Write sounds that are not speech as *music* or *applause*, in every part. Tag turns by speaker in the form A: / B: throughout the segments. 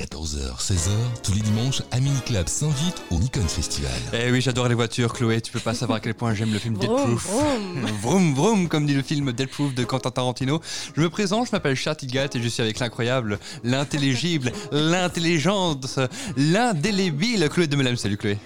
A: 14h, 16h, tous les dimanches, Mini Club s'invite au Nikon Festival.
B: Eh oui, j'adore les voitures, Chloé. Tu peux pas savoir à quel point j'aime le film Dead
C: Vroom,
B: Proof.
C: vroom. *laughs*
B: vroom, vroom, comme dit le film Dead Proof de Quentin Tarantino. Je me présente, je m'appelle Chartigat et je suis avec l'incroyable, l'intelligible, *laughs* l'intelligente, l'indélébile Chloé de Melem. Salut Chloé.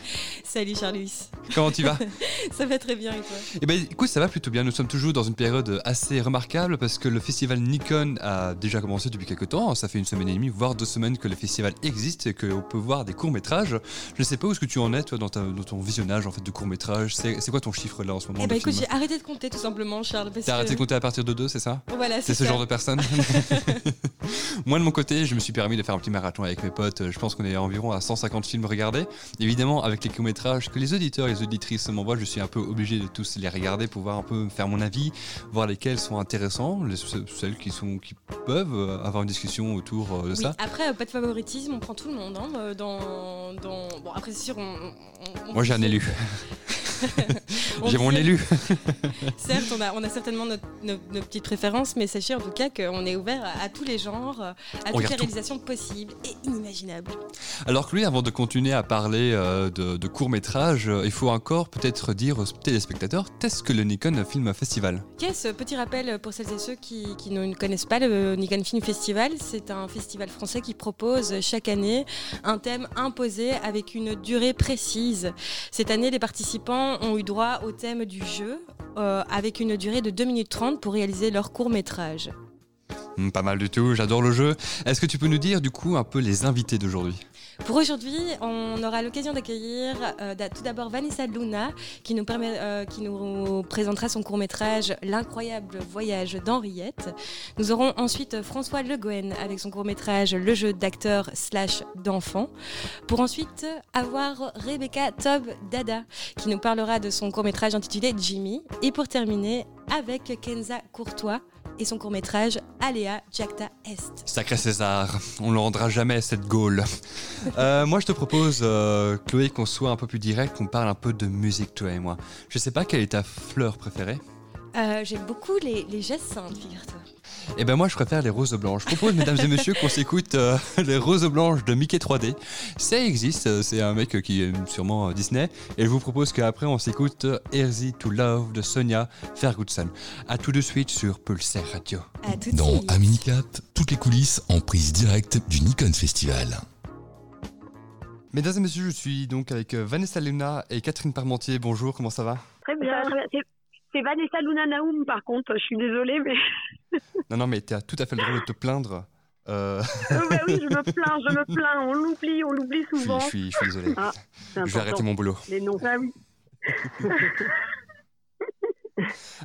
C: Salut Charles
B: Comment tu vas *laughs*
C: Ça va très bien et toi?
B: Eh ben, écoute, ça va plutôt bien. Nous sommes toujours dans une période assez remarquable parce que le festival Nikon a déjà commencé depuis quelques temps. Ça fait une semaine et demie, voire deux semaines que le festival existe et qu'on peut voir des courts-métrages. Je ne sais pas où est-ce que tu en es, toi, dans, ta- dans ton visionnage en fait, de courts-métrages. C'est c'est quoi ton chiffre là en ce moment
C: Eh ben écoute, j'ai arrêté de compter tout simplement Charles.
B: T'as arrêté de
C: que-
B: compter à partir de deux, c'est ça?
C: Voilà,
B: C'est ce genre de personne *laughs* *laughs* Moi, de mon côté, je me suis permis de faire un petit marathon avec mes potes. Je pense qu'on est environ à 150 films regardés. Évidemment, avec les courts-métrages que les auditeurs et les auditrices m'envoient, je suis un peu obligé de tous les regarder pour voir un peu faire mon avis, voir lesquels sont intéressants, les- ce- celles qui, sont, qui peuvent avoir une discussion autour euh, de
C: Oui,
B: ça.
C: après, pas de favoritisme, on prend tout le monde. hein, euh, dans, dans... Bon, après, c'est sûr, on. on- on-
B: Moi, j'ai un élu. *laughs* J'ai mon élu. *laughs*
C: Certes, on a, on a certainement notre- nos, nos petites préférences, mais sachez en tout cas qu'on est ouvert à, à tous les genres, à toutes les
B: tout.
C: réalisations possibles et inimaginables.
B: Alors que lui, avant de continuer à parler euh, de, de courts-métrages, euh, il faut encore peut-être dire aux téléspectateurs qu'est-ce que le Nikon Film Festival
C: Yes, petit rappel pour celles et ceux qui, qui ne connaissent pas le Nikon Film Festival. C'est un festival français qui propose chaque année un thème imposé avec une durée précise. Cette année, les participants ont eu droit au thème du jeu euh, avec une durée de 2 minutes 30 pour réaliser leur court métrage.
B: Hmm, Pas mal du tout, j'adore le jeu. Est-ce que tu peux nous dire du coup un peu les invités d'aujourd'hui?
C: Pour aujourd'hui, on aura l'occasion d'accueillir euh, tout d'abord Vanessa Luna qui nous, euh, présentera son court-métrage L'incroyable voyage d'Henriette. Nous aurons ensuite François Le Gouen avec son court-métrage Le jeu d'acteur slash d'enfant. Pour ensuite avoir Rebecca Tob Dada qui nous parlera de son court-métrage intitulé Jimmy. Et pour terminer avec Kenza Courtois et son court-métrage Aléa Jacta Est.
B: Sacré César, on ne le rendra jamais cette Gaule. *laughs* Euh, moi je te propose, euh, Chloé, qu'on soit un peu plus direct, qu'on parle un peu de musique, toi et moi. Je sais pas quelle est ta fleur préférée.
C: Euh, J'aime beaucoup les, les jacinthes, figure-toi.
B: Eh ben moi je préfère les roses blanches. Je propose, mesdames et messieurs, qu'on s'écoute euh, les roses blanches de Mickey 3D. Ça existe, euh, c'est un mec qui aime sûrement euh, Disney. Et je vous propose qu'après on s'écoute euh, Easy to Love de Sonia Ferguson. A tout de suite sur Pulsar Radio.
C: À tout de
A: Dans
C: suite.
A: Aminicap, toutes les coulisses en prise directe du Nikon Festival.
B: Mesdames et messieurs, je suis donc avec euh, Vanessa Luna et Catherine Parmentier. Bonjour, comment ça va?
D: Très bien. C'est- Vanessa Luna Naoum, par contre, je suis désolée, mais *laughs*
B: Non, non, mais tu as tout à fait le droit de te plaindre. Euh,
D: Euh, bah oui, je me *laughs* plains, je me plains. On l'oublie, on l'oublie
B: je, suis,
D: souvent.
B: je, suis, je suis désolé.
D: Ah,
B: je vais arrêter mon boulot.
D: Les noms. Ah oui. *laughs*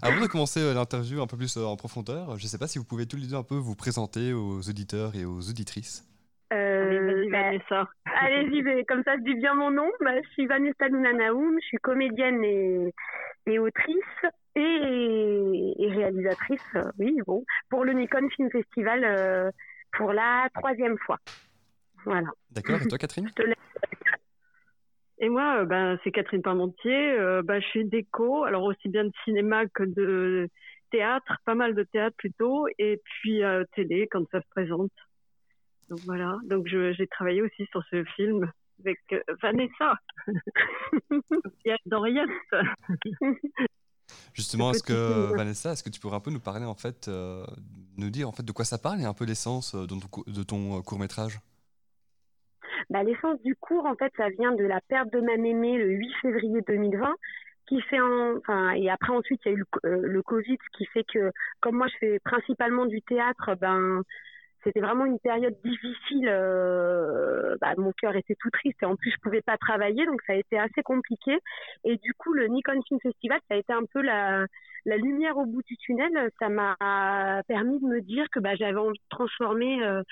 B: Avant de commencer euh, l'interview un peu plus euh, en profondeur, je ne sais pas si vous pouvez tous les deux un peu vous présenter aux auditeurs et aux auditrices.
D: Euh,
E: Vas-y,
D: bah,
E: Vanessa.
D: Allez-y, mais comme ça, je dis bien mon nom. Bah, je suis Vanessa Luna Naoum, je suis comédienne et, et autrice et, et réalisatrice, euh, oui, bon, pour le Nikon Film Festival euh, pour la troisième fois. Voilà.
B: D'accord Et toi, Catherine
D: Je te laisse.
E: Et moi, euh, ben, c'est Catherine Parmentier. Euh, ben, je fais déco, alors aussi bien de cinéma que de théâtre, pas mal de théâtre plutôt, et puis euh, télé quand ça se présente. Donc voilà. Donc j'ai travaillé aussi sur ce film avec euh, Vanessa *laughs* et d'Henriette.
B: Justement, est-ce que. Vanessa, est-ce que tu pourrais un peu nous parler en fait, euh, nous dire en fait de quoi ça parle et un peu l'essence euh, de ton, cou- de ton court métrage
D: Bah, L'essence du cours, en fait, ça vient de la perte de ma mémé le 8 février 2020, qui fait en, enfin, et après ensuite il y a eu le, euh, le Covid, ce qui fait que, comme moi je fais principalement du théâtre, ben c'était vraiment une période difficile. euh, bah, mon cœur était tout triste et en plus je pouvais pas travailler, donc ça a été assez compliqué. Et du coup, le Nikon Film Festival, ça a été un peu la, la lumière au bout du tunnel. Ça m'a permis de me dire que bah, j'avais envie de transformer. euh,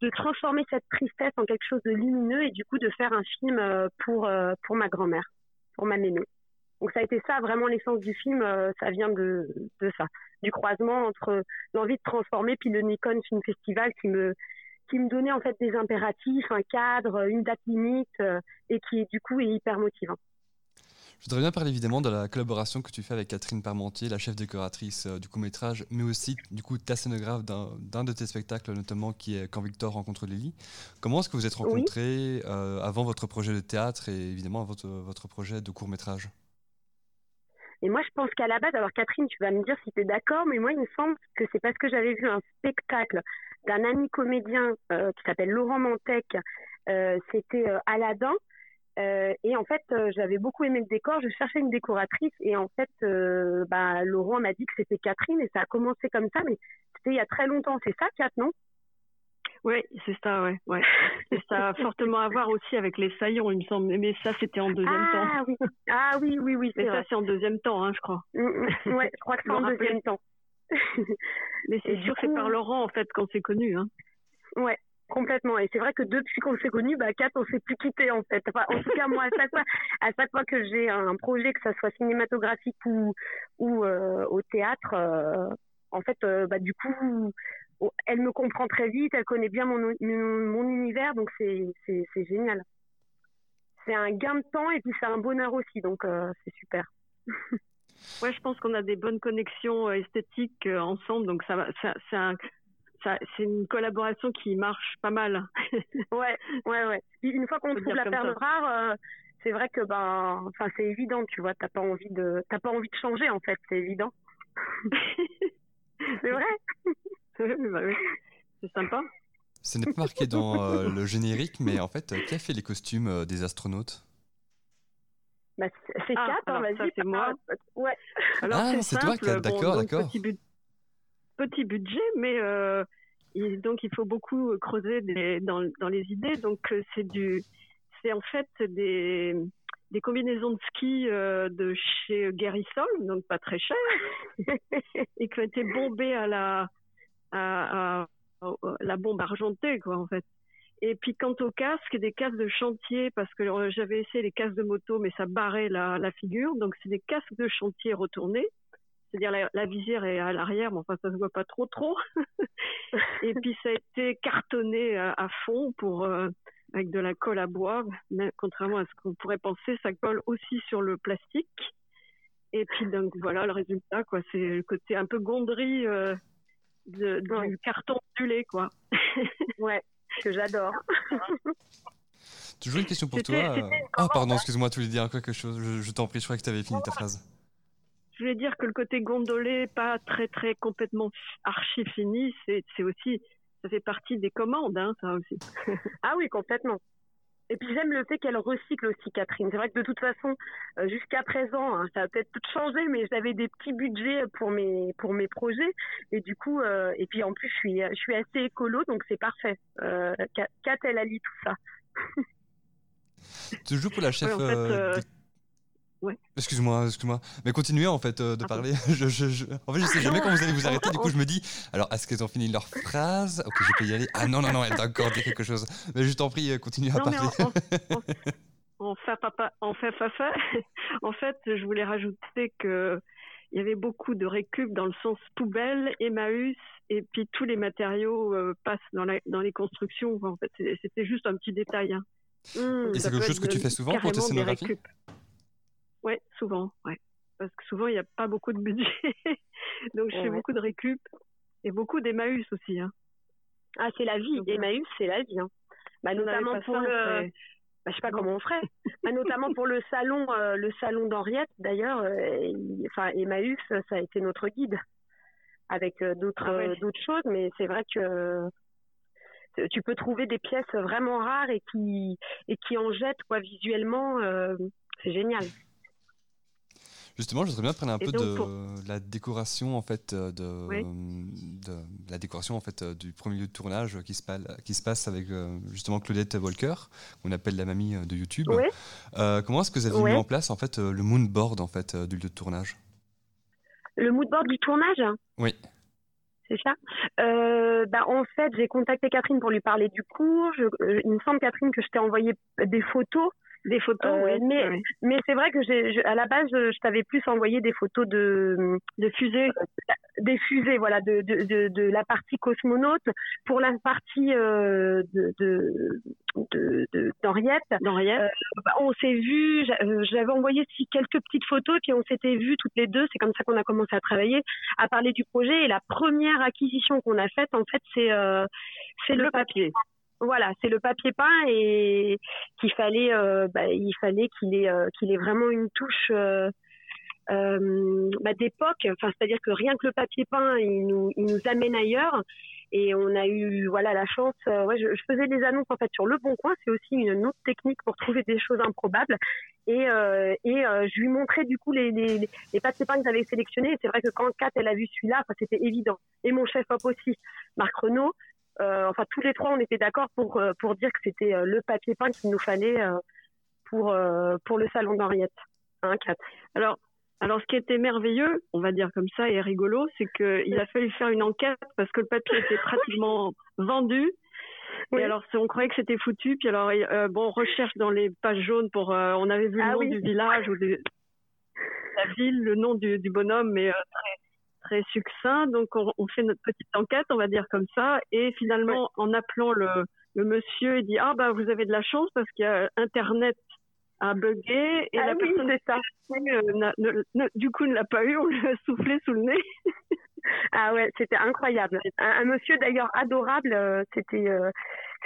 D: de transformer cette tristesse en quelque chose de lumineux et du coup de faire un film euh, pour euh, pour ma grand-mère, pour ma mémé. Donc ça a été ça vraiment l'essence du film, euh, ça vient de de ça, du croisement entre l'envie de transformer puis le Nikon Film Festival qui me qui me donnait en fait des impératifs, un cadre, une date limite euh, et qui du coup est hyper motivant.
B: Je voudrais bien parler évidemment de la collaboration que tu fais avec Catherine Parmentier, la chef décoratrice euh, du court-métrage, mais aussi du coup ta scénographe d'un de tes spectacles, notamment qui est Quand Victor rencontre Lily. Comment est-ce que vous êtes rencontrés euh, avant votre projet de théâtre et évidemment votre, votre projet de court-métrage?
D: Et moi, je pense qu'à la base, alors Catherine, tu vas me dire si tu es d'accord, mais moi, il me semble que c'est parce que j'avais vu un spectacle d'un ami comédien euh, qui s'appelle Laurent Mantec. C'était Aladdin. Euh, et en fait, euh, j'avais beaucoup aimé le décor. Je cherchais une décoratrice et en fait, euh, bah, Laurent m'a dit que c'était Catherine et ça a commencé comme ça, mais c'était il y a très longtemps. C'est ça, Kat, non?
E: Oui, c'est ça, ouais. ouais. et ça a fortement à voir aussi avec les saillons, il me semble. Mais ça, c'était en deuxième
D: ah,
E: temps.
D: Oui. Ah oui, oui, oui.
E: Mais ça, c'est en deuxième temps, hein, je crois.
D: Mm, mm. ouais, je crois que c'est en deuxième temps. *laughs*
E: mais c'est sûr, c'est par Laurent en fait qu'on s'est connus. Hein.
D: Ouais, Complètement. Et c'est vrai que depuis qu'on s'est connus, bah, Kat, on s'est plus quitté en fait. Enfin, en tout cas, moi, à chaque fois, à chaque fois que j'ai un projet, que ça soit cinématographique ou, ou euh, au théâtre, euh, en fait, euh, bah, du coup, elle me comprend très vite, elle connaît bien mon, mon, univers, donc c'est, génial. C'est un gain de temps et puis c'est un bonheur aussi, donc c'est super. *laughs*
E: ouais, je pense qu'on a des bonnes connexions esthétiques ensemble, donc ça, ça c'est un c'est une collaboration qui marche pas mal. *laughs*
D: ouais, ouais, ouais. Une fois qu'on trouve la perle rare, euh, c'est vrai que ben, enfin, c'est évident, tu vois. T'as pas envie de, t'as pas envie de changer en fait, c'est évident. *laughs* c'est vrai. *laughs*
E: bah oui. C'est sympa.
B: Ce n'est pas marqué dans euh, le générique, mais en fait, qui a fait les costumes euh, des astronautes?
D: Bah, C'est ah, Kat, hein, vas-y.
E: C'est moi.
D: Ouais. *laughs*
B: Alors, ah, c'est toi, Kat, d'accord, d'accord
E: petit budget, mais euh, donc il faut beaucoup creuser dans, dans, les idées. Donc euh, c'est du, c'est en fait des, des combinaisons de ski euh, de chez Guérissol, donc pas très cher, *laughs* et qui ont été bombées à la, à, la bombe argentée, quoi, en fait. Et puis quant aux casques, des casques de chantier, parce que j'avais essayé les casques de moto, mais ça barrait la, figure. Donc c'est des casques de chantier retournés c'est-à-dire la, visière est à l'arrière, mais enfin ça se voit pas trop trop. *laughs* et puis ça a été cartonné à, fond pour euh, avec de la colle à bois, contrairement à ce qu'on pourrait penser, ça colle aussi sur le plastique. Et puis donc voilà le résultat quoi, c'est le côté un peu euh, de, du carton lait quoi. *laughs*
D: ouais, que j'adore.
B: Toujours une question pour toi. Ah pardon, excuse-moi, tu voulais dire quelque chose? Je, je t'en prie, je croyais que tu avais fini ta phrase
E: je voulais dire que le côté gondolé, pas très très complètement archi fini, c'est aussi, ça fait partie des commandes, hein, ça aussi.
D: ah oui, complètement. Et puis j'aime le fait qu'elle recycle aussi Catherine. C'est vrai que de toute façon, euh, jusqu'à présent, hein, ça a peut-être tout changé, mais j'avais des petits budgets pour mes pour mes projets. Et du coup, euh, et puis en plus, je suis je suis assez écolo, donc c'est parfait. Euh, Kat, elle allie tout ça.
B: tu joues pour la chef Excuse-moi, excuse-moi. Mais continuez en fait euh, de ah parler. *laughs* je, je, En fait, je sais jamais quand vous allez vous arrêter. Du coup, je me dis, alors est-ce qu'elles ont fini leur phrase? Ok, je peux y aller. Ah non, non, non, elle doit encore dire quelque chose. Mais je t'en prie, euh, continue à parler.
E: en, fait, papa, en *laughs* fait, *laughs* en fait, je voulais rajouter que il y avait beaucoup de récup dans le sens poubelle, Emmaüs, et puis tous les matériaux euh, passent dans, la, dans les constructions. En fait, c'était juste un petit détail. Hein.
B: et c'est quelque chose que tu fais souvent pour tes scénographies
E: oui, souvent, ouais. Parce que souvent, il n'y a pas beaucoup de budget. *laughs* Donc, je fais beaucoup de récup et beaucoup d'Emmaüs aussi. Hein.
D: Ah, c'est la vie. Emmaüs, c'est la vie. Hein. Bah, notamment pour le. Bah, je sais pas comment on ferait. bah, notamment pour le *laughs* salon, euh, le salon d'Henriette, d'ailleurs. Euh, enfin, Emmaüs, ça a été notre guide avec euh, d'autres ah d'autres choses, mais c'est vrai que tu peux trouver des pièces vraiment rares et qui et qui en jettent quoi visuellement. c'est génial.
B: Justement, je voudrais bien prendre un peu de la décoration en fait euh, de, la décoration en fait euh, du premier lieu de tournage qui se passe qui se passe avec euh, justement Claudette Volker, qu'on appelle la mamie de YouTube. comment est-ce que vous avez mis en place en fait le moodboard en fait du lieu de tournage?
D: Le moodboard du tournage?
B: Oui.
D: C'est ça? bah, en fait, j'ai contacté Catherine pour lui parler du cours. il me semble Catherine que je t'ai envoyé des photos
E: Des photos, oui.
D: Mais, mais c'est vrai que j'ai, à la base, je, t'avais plus envoyé des photos de,
E: de fusées.
D: des fusées, voilà, de, de, de, de, la partie cosmonaute. Pour la partie euh, de, de, d'Henriette. Euh, on s'est vu, j'avais envoyé quelques petites photos, puis on s'était vues toutes les deux. C'est comme ça qu'on a commencé à travailler, à parler du projet. Et la première acquisition qu'on a faite, en fait, c'est, euh, c'est le, papier. Voilà, c'est le papier peint et qu'il fallait, euh, bah, il fallait qu'il ait, euh, qu'il ait vraiment une touche euh, bah, d'époque. Enfin, c'est-à-dire que rien que le papier peint, il nous, amène ailleurs. Et on a eu, voilà, la chance. ouais, je, faisais des annonces en fait sur le Bon Coin. C'est aussi une autre technique pour trouver des choses improbables. Et, je lui montrais du coup les, les, les papiers peints que j'avais sélectionnés. C'est vrai que quand Kat elle a vu celui-là, c'était évident. Et mon chef op aussi, Marc Renault. Euh, enfin tous les trois, on était d'accord pour euh, pour dire que c'était euh, le papier peint qu'il nous fallait pour pour le salon d'Henriette. Hein,
E: Alors alors, ce qui était merveilleux, on va dire comme ça, et rigolo, c'est qu'il a fallu faire une enquête parce que le papier était pratiquement vendu. Et alors, on croyait que c'était foutu. Puis alors, bon, recherche dans les pages jaunes pour. on avait vu le ah nom du village ou de la ville, le nom du, du bonhomme, mais très, très succinct. Donc, on, fait notre petite enquête, on va dire comme ça. Et finalement, en appelant le, le, monsieur, il dit Ah, bah, vous avez de la chance parce qu'il y a Internet a bugué et
D: ah
E: la personne
D: est ça.
E: Euh, du coup ne l'a pas eu, on lui a soufflé sous le nez. *laughs*
D: ah ouais, c'était incroyable. Un, monsieur d'ailleurs adorable, euh, c'était euh,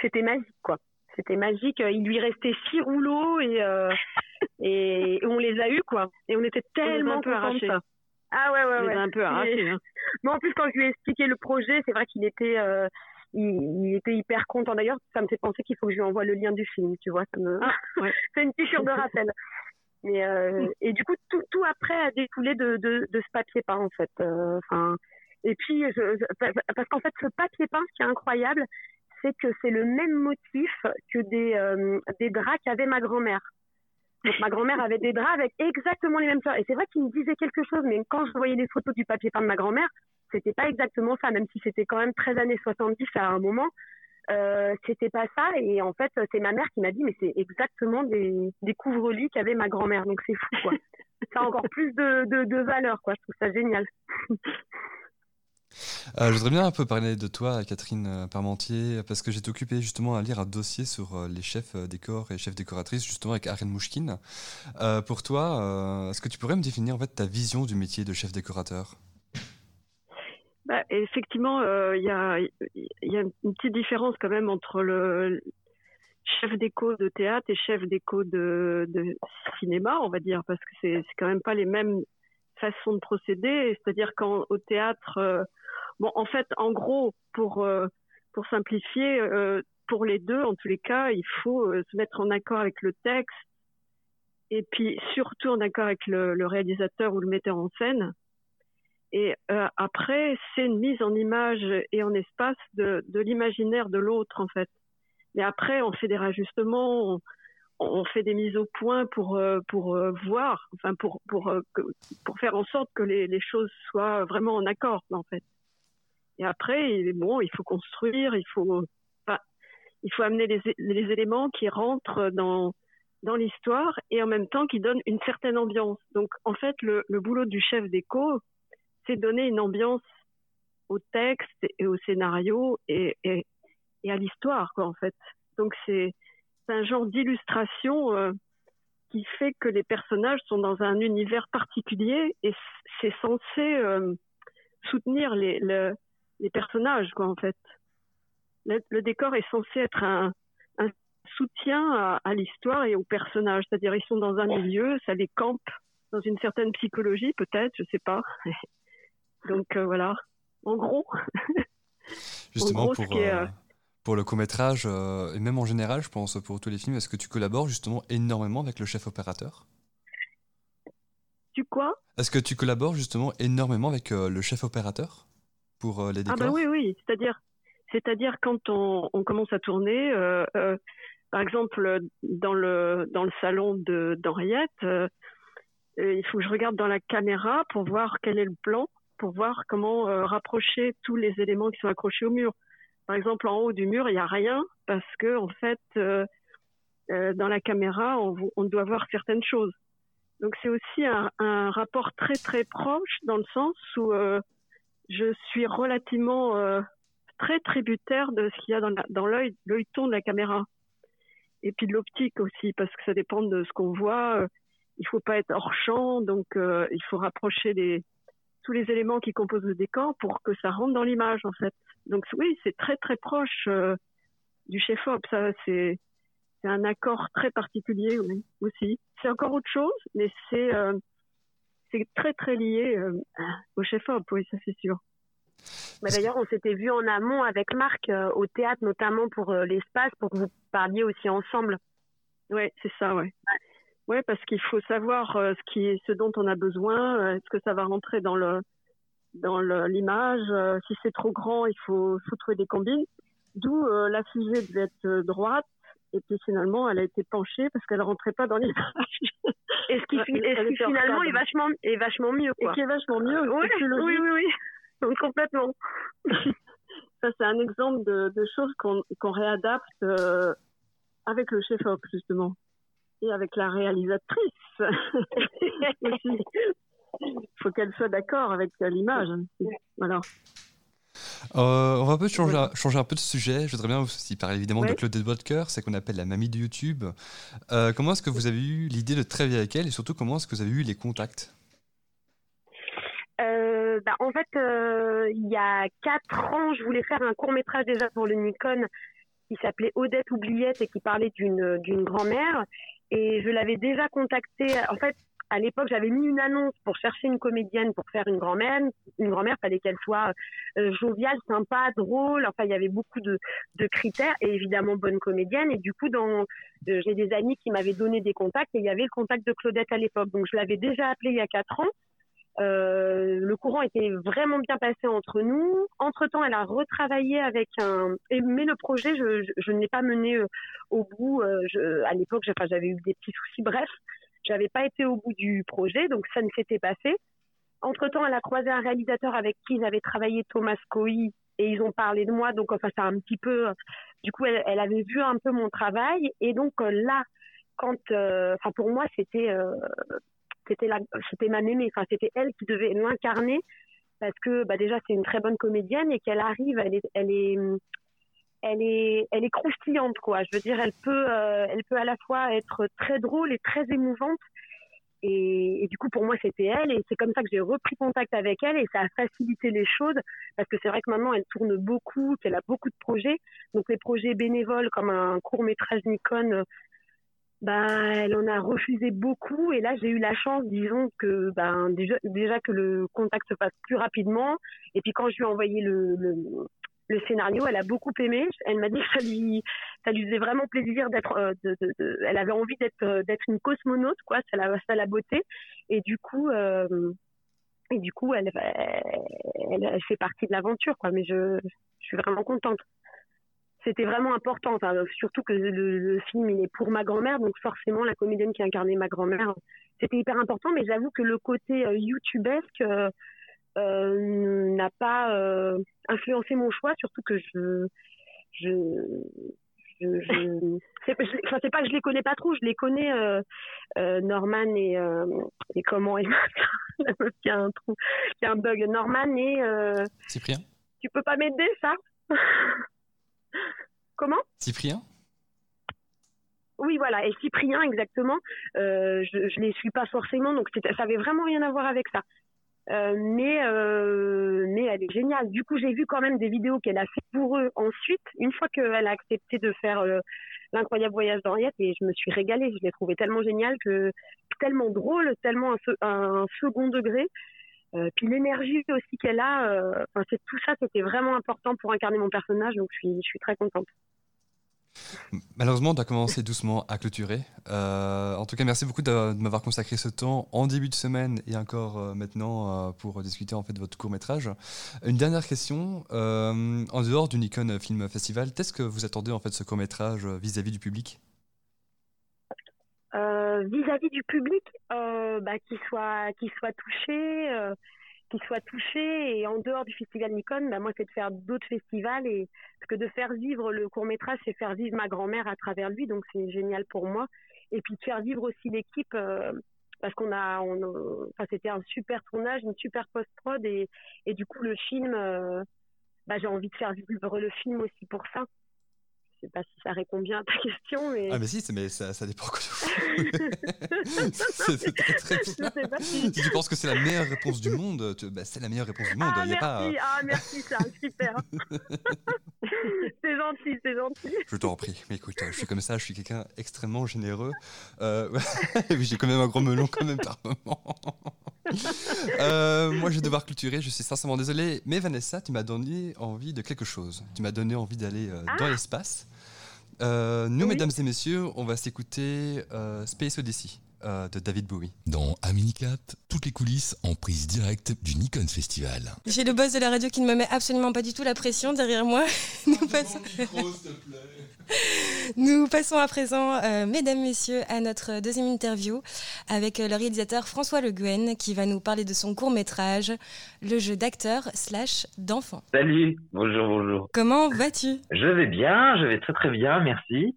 D: c'était magique quoi. C'était magique. Il lui restait six rouleaux et, et on les a eus quoi. Et on était tellement de ça. Ah ouais, ouais, ouais.
E: un peu arraché. Hein. *laughs*
D: Mais en plus, quand je lui ai expliqué le projet, c'est vrai qu'il était, euh, il, était hyper content. D'ailleurs, ça me fait penser qu'il faut que je lui envoie le lien du film, tu vois. Ça me... Ah, ouais. *laughs* c'est une piqûre de rappel. Mais, euh, et du coup, tout, tout après a découlé de, de, de ce papier peint, en fait. Euh, et puis, je, parce qu'en fait, ce papier peint, ce qui est incroyable, c'est que c'est le même motif que des, des draps qu'avait ma grand-mère. Donc ma grand-mère avait des draps avec exactement les mêmes fleurs. Et c'est vrai qu'il me disait quelque chose, mais quand je voyais les photos du papier peint de ma grand-mère, c'était pas exactement ça, même si c'était quand même 13 années 70 à un moment. Euh, c'était pas ça. Et en fait c'est ma mère qui m'a dit mais c'est exactement des, des couvre-lits qu'avait ma grand-mère. Donc c'est fou quoi. Ça a encore plus de, de, de valeur quoi. Je trouve ça génial *laughs*
B: Euh, je voudrais bien un peu parler de toi, Catherine euh, Parmentier, parce que j'étais occupé justement à lire un dossier sur euh, les chefs décors et chefs décoratrices, justement avec Arène Mouchkine. pour toi, est-ce que tu pourrais me définir en fait ta vision du métier de chef décorateur?
E: Bah, Effectivement, il y, a, y, a, une petite différence quand même entre le chef déco de théâtre et chef déco de, de cinéma, on va dire, parce que c'est quand même pas les mêmes façons de procéder. C'est-à-dire qu'au théâtre, Bon, en fait, en gros, pour euh, pour simplifier, euh, pour les deux, en tous les cas, il faut euh, se mettre en accord avec le texte et puis surtout en accord avec le, réalisateur ou le metteur en scène. Et après, c'est une mise en image et en espace de, l'imaginaire de l'autre, en fait. Mais après, on fait des rajustements, on, on fait des mises au point pour pour voir, enfin pour pour pour faire en sorte que les, les choses soient vraiment en accord, en fait. Et après, bon, il faut construire, il faut, il faut amener les, les, éléments qui rentrent dans, dans l'histoire et en même temps qui donnent une certaine ambiance. Donc, en fait, le, le boulot du chef d'écho, c'est donner une ambiance au texte et au scénario et, et, à l'histoire, quoi, en fait. Donc, c'est un genre d'illustration euh, qui fait que les personnages sont dans un univers particulier et c'est censé euh, soutenir les, le, les personnages, quoi, en fait. Le, décor est censé être un, un soutien à, l'histoire et aux personnages. C'est-à-dire, ils sont dans un milieu, ça les campe dans une certaine psychologie, peut-être, je sais pas. *laughs* Donc, euh, voilà. En gros. *laughs*
B: Justement, pour, euh, euh, pour le court-métrage, et même en général, je pense, pour tous les films, est-ce que tu collabores justement énormément avec le chef opérateur?
E: Tu quoi?
B: Est-ce que tu collabores justement énormément avec le chef opérateur? Pour euh, les décors
E: Ah bah oui, oui, c'est-à-dire, c'est-à-dire quand on, on, commence à tourner, euh, euh, par exemple dans le dans le salon de d'Henriette, euh, il faut que je regarde dans la caméra pour voir quel est le plan, pour voir comment rapprocher tous les éléments qui sont accrochés au mur. Par exemple, en haut du mur, il n'y a rien parce que en fait, dans la caméra, on, on, doit voir certaines choses. Donc c'est aussi un, un, rapport très très proche dans le sens où je suis relativement très tributaire de ce qu'il y a dans l'œil, l'œil ton de la caméra. Et puis de l'optique aussi, parce que ça dépend de ce qu'on voit. Euh, il faut pas être hors champ, donc euh, il faut rapprocher tous les éléments qui composent le décor pour que ça rentre dans l'image, en fait. Donc oui, c'est très très proche euh, du chef-op. Ça, c'est un accord très particulier, aussi. C'est encore autre chose, mais c'est c'est très très lié au chef-op, oui, ça c'est sûr.
D: Bah, d'ailleurs, on s'était vu en amont avec Marc euh, au théâtre, notamment pour euh, l'espace, pour que vous parliez aussi ensemble.
E: Oui, c'est ça, ouais. Ouais, parce qu'il faut savoir euh, ce qui est, ce dont on a besoin. Est-ce que ça va rentrer dans le dans l'image Si c'est trop grand, il faut, faut trouver des combines. D'où la fusée devait être droite, et puis finalement, elle a été penchée parce qu'elle rentrait pas dans l'image.
D: Et ce qui, finalement est vachement, est vachement mieux. Quoi.
E: Et qui est vachement mieux.
D: Oui, oui, oui, oui. complètement. *laughs*
E: Ça, c'est un exemple de, choses qu'on réadapte euh, avec le chef-op, justement, et avec la réalisatrice. *laughs* Il faut qu'elle soit d'accord avec l'image. Voilà.
B: Euh, on va un peu changer, changer, un peu de sujet. Je voudrais bien aussi parler évidemment de Claude Bodker, c'est qu'on appelle la mamie de YouTube. Euh, comment est-ce que vous avez eu l'idée de travailler avec elle et surtout comment est-ce que vous avez eu les contacts?
D: Euh, bah, en fait, il y a quatre ans, je voulais faire un court métrage déjà pour le Nikon qui s'appelait Odette oubliette et qui parlait d'une grand-mère. Et je l'avais déjà contacté. En fait, à l'époque, j'avais mis une annonce pour chercher une comédienne pour faire une grand-mère. Une grand-mère, fallait qu'elle soit euh, joviale, sympa, drôle. Enfin, il y avait beaucoup de, critères et évidemment bonne comédienne. Et du coup, dans, j'ai des amis qui m'avaient donné des contacts et il y avait le contact de Claudette à l'époque. Donc, je l'avais déjà appelée il y a quatre ans. Euh, le courant était vraiment bien passé entre nous. Entre temps, elle a retravaillé avec un. Mais le projet, je, ne l'ai pas mené euh, au bout. Euh, à l'époque, j'avais eu des petits soucis. Bref, j'avais pas été au bout du projet, donc ça ne s'était pas fait. Entre temps, elle a croisé un réalisateur avec qui ils avaient travaillé, Thomas Coy, et ils ont parlé de moi. Donc, enfin, ça un petit peu. Du coup, elle, avait vu un peu mon travail, et donc là, quand, enfin, pour moi, c'était c'était la, c'était ma mémé, enfin c'était elle qui devait l'incarner parce que bah déjà c'est une très bonne comédienne et qu'elle arrive, elle est, elle est, elle est croustillante quoi. Je veux dire, elle peut, euh, elle peut à la fois être très drôle et très émouvante. Et, du coup, pour moi, c'était elle. Et c'est comme ça que j'ai repris contact avec elle. Et ça a facilité les choses. Parce que c'est vrai que maintenant, elle tourne beaucoup, qu'elle a beaucoup de projets. Donc, les projets bénévoles, comme un court métrage Nikon bah, elle en a refusé beaucoup et là j'ai eu la chance, disons que ben déjà, que le contact se passe plus rapidement et puis quand je lui ai envoyé le, scénario, elle a beaucoup aimé. Elle m'a dit que ça lui ça lui faisait vraiment plaisir d'être, euh, elle avait envie d'être euh, d'être une cosmonaute quoi, ça la ça la beauté et du coup euh, et du coup elle, elle, fait partie de l'aventure quoi. Mais je je suis vraiment contente c'était vraiment important. Enfin, surtout que le, film il est pour ma grand-mère, donc forcément la comédienne qui incarnait ma grand-mère, c'était hyper important. Mais j'avoue que le côté youtubesque n'a pas euh, influencé mon choix, surtout que je je je, je c'est enfin, pas que je les connais pas trop, je les connais Norman et et comment *laughs* il y a un trou, il y a un bug. Norman et
B: Cyprien.
D: Tu peux pas m'aider ça? *laughs* Comment?
B: Cyprien
D: oui, voilà, et Cyprien, exactement. Euh, je ne les suis pas forcément, donc ça avait vraiment rien à voir avec ça. Euh, mais, euh, mais elle est géniale. Du coup, j'ai vu quand même des vidéos qu'elle a fait pour eux ensuite, une fois qu'elle a accepté de faire l'incroyable voyage d'Henriette, et je me suis régalée. Je l'ai trouvé tellement génial que tellement drôle, tellement un second degré. Euh, puis l'énergie aussi qu'elle a, euh, c'est tout ça, c'était vraiment important pour incarner mon personnage, donc je suis, je suis très contente.
B: Malheureusement, on a commencé doucement à clôturer. Euh, en tout cas, merci beaucoup de, m'avoir consacré ce temps en début de semaine et encore maintenant pour discuter en fait de votre court métrage. Une dernière question en dehors du Nikon Film Festival, qu'est-ce que vous attendez en fait ce court métrage vis-à-vis du public?
D: Vis-à-vis du public, euh, bah, qu'il soit, soit touché, euh, qu'ils soient touchés. Et en dehors du festival Nikon, bah, moi, c'est de faire d'autres festivals et que de faire vivre le court métrage, c'est faire vivre ma grand-mère à travers lui, donc c'est génial pour moi. Et puis de faire vivre aussi l'équipe. Euh, parce qu'on a, on, enfin, c'était un super tournage, une super post-prod et, et du coup le film, euh, bah, j'ai envie de faire vivre le film aussi pour ça sais pas si ça répond bien à ta question. Mais...
B: Ah, mais si, mais ça, ça dépend quoi *laughs* c'est très, très bien. Pas si... tu penses que c'est la meilleure réponse du monde, bah, c'est la meilleure réponse du monde.
D: Ah, merci, pas... ah, merci, ça, super. *laughs* c'est gentil, c'est gentil.
B: Je t'en prie. Mais écoute, je suis comme ça, je suis quelqu'un extrêmement généreux. Euh... *laughs* J'ai quand même un gros melon quand même par moment. Euh, moi, je vais devoir clôturer. Je suis sincèrement désolé. Mais Vanessa, tu m'as donné envie de quelque chose. Tu m'as donné envie d'aller euh, dans ah. l'espace. Euh, nous, mesdames et messieurs, on va s'écouter euh, Space Odyssey euh, de David Bowie.
A: Dans Aminicap, toutes les coulisses en prise directe du Nikon Festival.
C: J'ai le boss de la radio qui ne me met absolument pas du tout la pression derrière moi. *laughs* Nous passons... Nous passons à présent, mesdames, messieurs, à notre deuxième interview avec le réalisateur François Le Guen qui va nous parler de son court métrage, le jeu d'acteur slash d'enfant.
F: Salut, bonjour, bonjour.
C: Comment vas-tu?
F: Je vais bien, je vais très très bien, merci.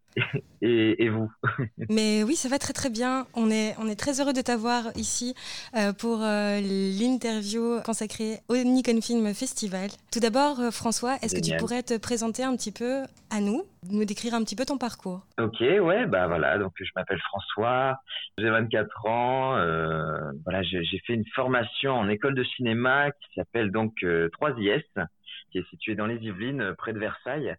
F: Et, vous *laughs*
C: Mais oui, ça va très très bien. On est, on est très heureux de t'avoir ici euh, pour euh, l'interview consacrée au Nikon Film Festival. Tout d'abord, euh, François, est-ce que tu pourrais te présenter un petit peu à nous, nous décrire un petit peu ton parcours?
F: Ok, ouais, bah voilà, donc je m'appelle François, j'ai 24 ans, voilà, j'ai fait une formation en école de cinéma qui s'appelle donc 3IS, qui est située dans les Yvelines, près de Versailles.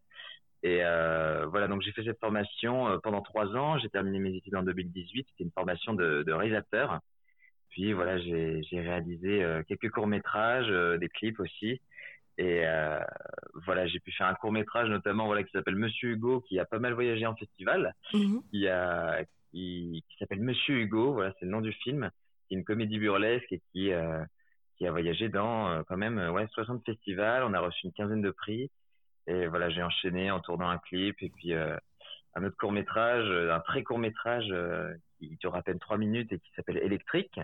F: Et euh, voilà, donc j'ai fait cette formation euh, pendant trois ans. J'ai terminé mes études en 2018. C'était une formation de, de réalisateur. Puis voilà, j'ai réalisé euh, quelques courts métrages, des clips aussi. Et euh, voilà, j'ai pu faire un court métrage notamment voilà qui s'appelle Monsieur Hugo, qui a pas mal voyagé en festival, mmh. qui a qui, qui s'appelle Monsieur Hugo. Voilà, c'est le nom du film. C'est une comédie burlesque et qui qui a voyagé dans quand même ouais 60 festivals. On a reçu une quinzaine de prix. Et voilà, j'ai enchaîné en tournant un clip et puis euh, un autre court métrage, euh, un très court métrage euh, qui dure à peine trois minutes et qui s'appelle Électrique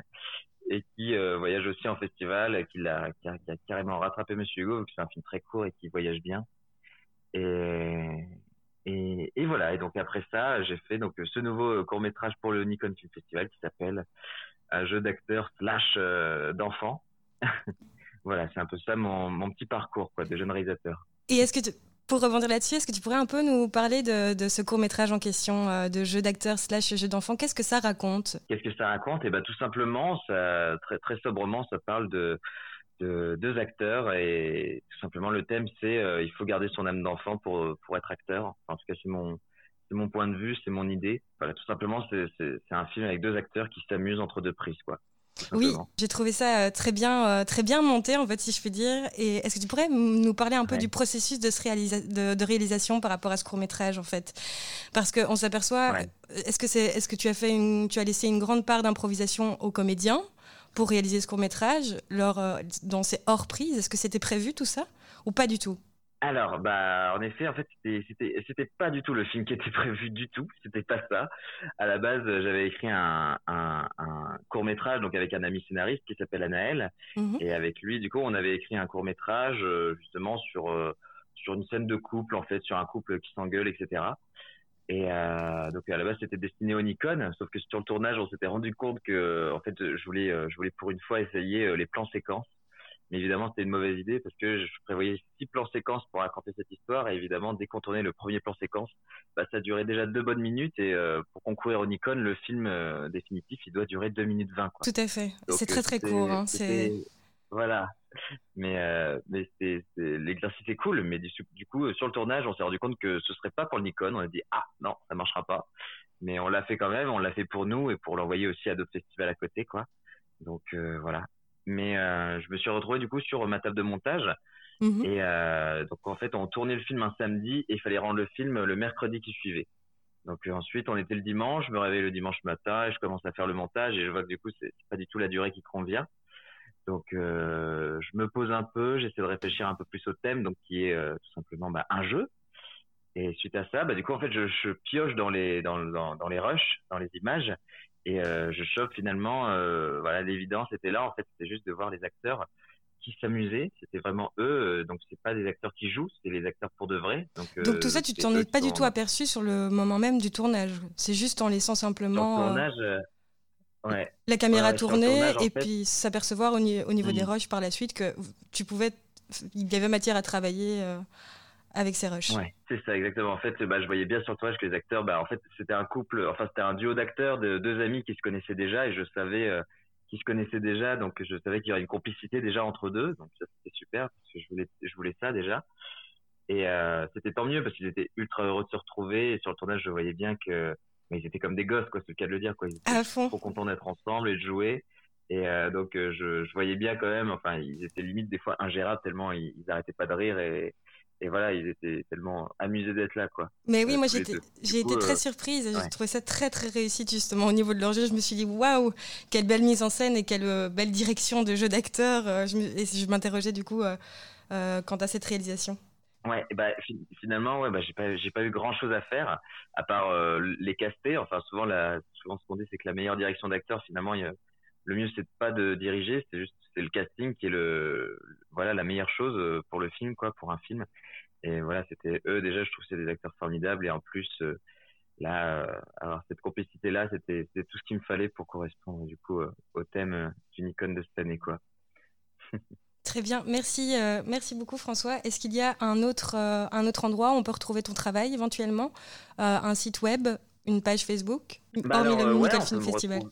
F: et qui voyage aussi en festival, et qui, a, qui, a, carrément rattrapé Monsieur Hugo, vu que c'est un film très court et qui voyage bien. Et, et, et, voilà. Et donc après ça, j'ai fait donc ce nouveau court métrage pour le Nikon Film Festival qui s'appelle un jeu d'acteur slash d'enfant. *laughs* voilà, c'est un peu ça mon, mon petit parcours quoi, de jeune réalisateur.
C: Et est-ce que, pour rebondir là-dessus, est-ce que tu pourrais un peu nous parler de, ce court-métrage en question, euh, de jeu d'acteur slash jeu d'enfant? Qu'est-ce que ça raconte?
F: Qu'est-ce que ça raconte? Et eh ben, Tout simplement, ça, très, très sobrement, ça parle de, de deux acteurs et tout simplement le thème c'est euh, il faut garder son âme d'enfant pour, pour être acteur. en tout cas, c'est mon, c'est mon point de vue, c'est mon idée. Voilà, tout simplement, c'est un film avec deux acteurs qui s'amusent entre deux prises. Quoi.
C: Oui, j'ai trouvé ça euh, très bien, euh, très bien monté en fait, si je puis dire. Et est-ce que tu pourrais nous parler un peu du processus de, de, réalisation par rapport à ce court métrage en fait? Parce qu'on s'aperçoit, est-ce que est-ce que tu as fait une, tu as laissé une grande part d'improvisation aux comédiens pour réaliser ce court métrage, leur, euh, dans ces hors prise? Est-ce que c'était prévu tout ça? Ou pas du tout?
F: Alors, bah, en effet, en fait, c'était, c'était, pas du tout le film qui était *laughs* prévu du tout. C'était pas ça. À la base, j'avais écrit un, un, un court métrage, donc avec un ami scénariste qui s'appelle Anaël, mhm. et avec lui, du coup, on avait écrit un court métrage euh, justement sur euh, sur une scène de couple, en fait, sur un couple qui s'engueule, etc. Et euh, donc à la base, c'était destiné au Nikon, sauf que sur le tournage, on s'était rendu compte que, en fait, je voulais, je voulais pour une fois essayer les plans séquences mais évidemment, c'était une mauvaise idée parce que je prévoyais six plans séquences pour raconter cette histoire. Et évidemment, dès qu'on tournait le premier plan séquence, bah, ça durait déjà deux bonnes minutes. Et euh, pour concourir au Nikon, le film euh, définitif, il doit durer deux minutes vingt.
C: Tout à fait. C'est très très court. Hein,
F: voilà. Mais, euh, mais l'exercice est cool. Mais du, du, coup, sur le tournage, on s'est rendu compte que ce serait pas pour le Nikon. On a dit, ah non, ça marchera pas. Mais on l'a fait quand même. On l'a fait pour nous et pour l'envoyer aussi à d'autres festivals à côté. quoi. Donc voilà. Mais euh, je me suis retrouvé du coup sur ma table de montage. Mhm. Et euh, donc en fait, on tournait le film un samedi et il fallait rendre le film le mercredi qui suivait. Donc ensuite, on était le dimanche, je me réveille le dimanche matin et je commence à faire le montage et je vois que du coup, c'est pas du tout la durée qui convient. Donc euh, je me pose un peu, j'essaie de réfléchir un peu plus au thème, donc qui est euh, tout simplement bah, un jeu. Et suite à ça, bah, du coup en fait, je, je pioche dans les dans, dans, dans les rushs, dans les images, et euh, je chope finalement, euh, voilà, l'évidence était là. En fait, c'était juste de voir les acteurs qui s'amusaient. C'était vraiment eux. donc c'est pas des acteurs qui jouent, c'est les acteurs pour de vrai.
C: Donc, tout ça, tu t'en es pas du tout aperçu sur le moment même du tournage. C'est juste en laissant simplement.
F: tournage. Ouais.
C: La caméra tourner et puis s'apercevoir au, niveau des mm. rushs par la suite que tu pouvais, il y avait matière à travailler avec ces rushs.
F: Ouais, c'est ça exactement. En fait, bah, je voyais bien sur toi que les acteurs, bah, en fait, c'était un couple, enfin c'était un duo d'acteurs de deux amis qui se connaissaient déjà et je savais euh, qu'ils se connaissaient déjà, donc je savais qu'il y aurait une complicité déjà entre deux, donc ça c'était super parce que je voulais, je voulais ça déjà. Et euh, c'était tant mieux parce qu'ils étaient ultra heureux de se retrouver et sur le tournage, je voyais bien que mais ils étaient comme des gosses, quoi, c'est le cas de le dire, quoi. Ils étaient
C: à fond.
F: trop contents d'être ensemble et de jouer. Et euh, donc euh, je, je, voyais bien quand même, enfin ils étaient limite des fois ingérables tellement ils, ils arrêtaient pas de rire et et voilà, ils étaient tellement amusés d'être là, quoi.
C: Mais oui, moi j'ai été très euh, surprise. J'ai trouvé ça très très réussi justement au niveau de leur jeu. Je me suis dit waouh, quelle belle mise en scène et quelle euh, belle direction de jeu d'acteur. Euh, et je m'interrogeais du coup quant à cette réalisation.
F: Ouais, bah, finalement, ouais, bah, j'ai pas, j'ai pas eu grand chose à faire à part les caster. Enfin, souvent, la, souvent ce qu'on dit, c'est que la meilleure direction d'acteur, finalement, le mieux c'est pas de diriger, c'est juste c'est le casting qui est le, voilà la meilleure chose pour le film, quoi, pour un film. Et voilà, c'était eux déjà, je trouve c'est des acteurs formidables et en plus euh, là, euh, alors cette complicité là, c'était tout ce qu'il me fallait pour correspondre du coup euh, au thème d'une icône de cette année quoi. *laughs*
C: Très bien, merci, merci beaucoup François. Est-ce qu'il y a un autre, un autre endroit où on peut retrouver ton travail éventuellement? Un site web, une page Facebook
F: bah hormis le ouais, Film Festival?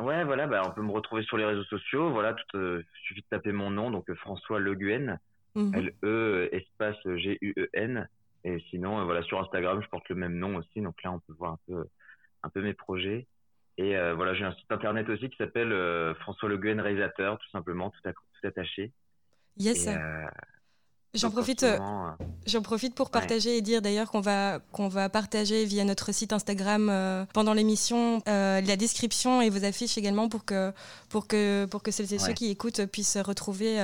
F: Ouais, voilà, bah, on peut me retrouver sur les réseaux sociaux. Voilà, tout, suffit de taper mon nom, donc François Le Guen. Mhm. L-E, espace G-U-E-N. Et sinon, euh, voilà, sur Instagram, je porte le même nom aussi. Donc là, on peut voir un peu, un peu mes projets. Et euh, voilà, j'ai un site internet aussi qui s'appelle euh, François Le Guen réalisateur, tout simplement, tout, tout attaché.
C: Yes. J'en profite, euh, j'en profite pour partager et dire d'ailleurs qu'on va, qu'on va partager via notre site Instagram euh, pendant l'émission euh, la description et vos affiches également pour que, pour que, pour que celles et ceux qui écoutent puissent retrouver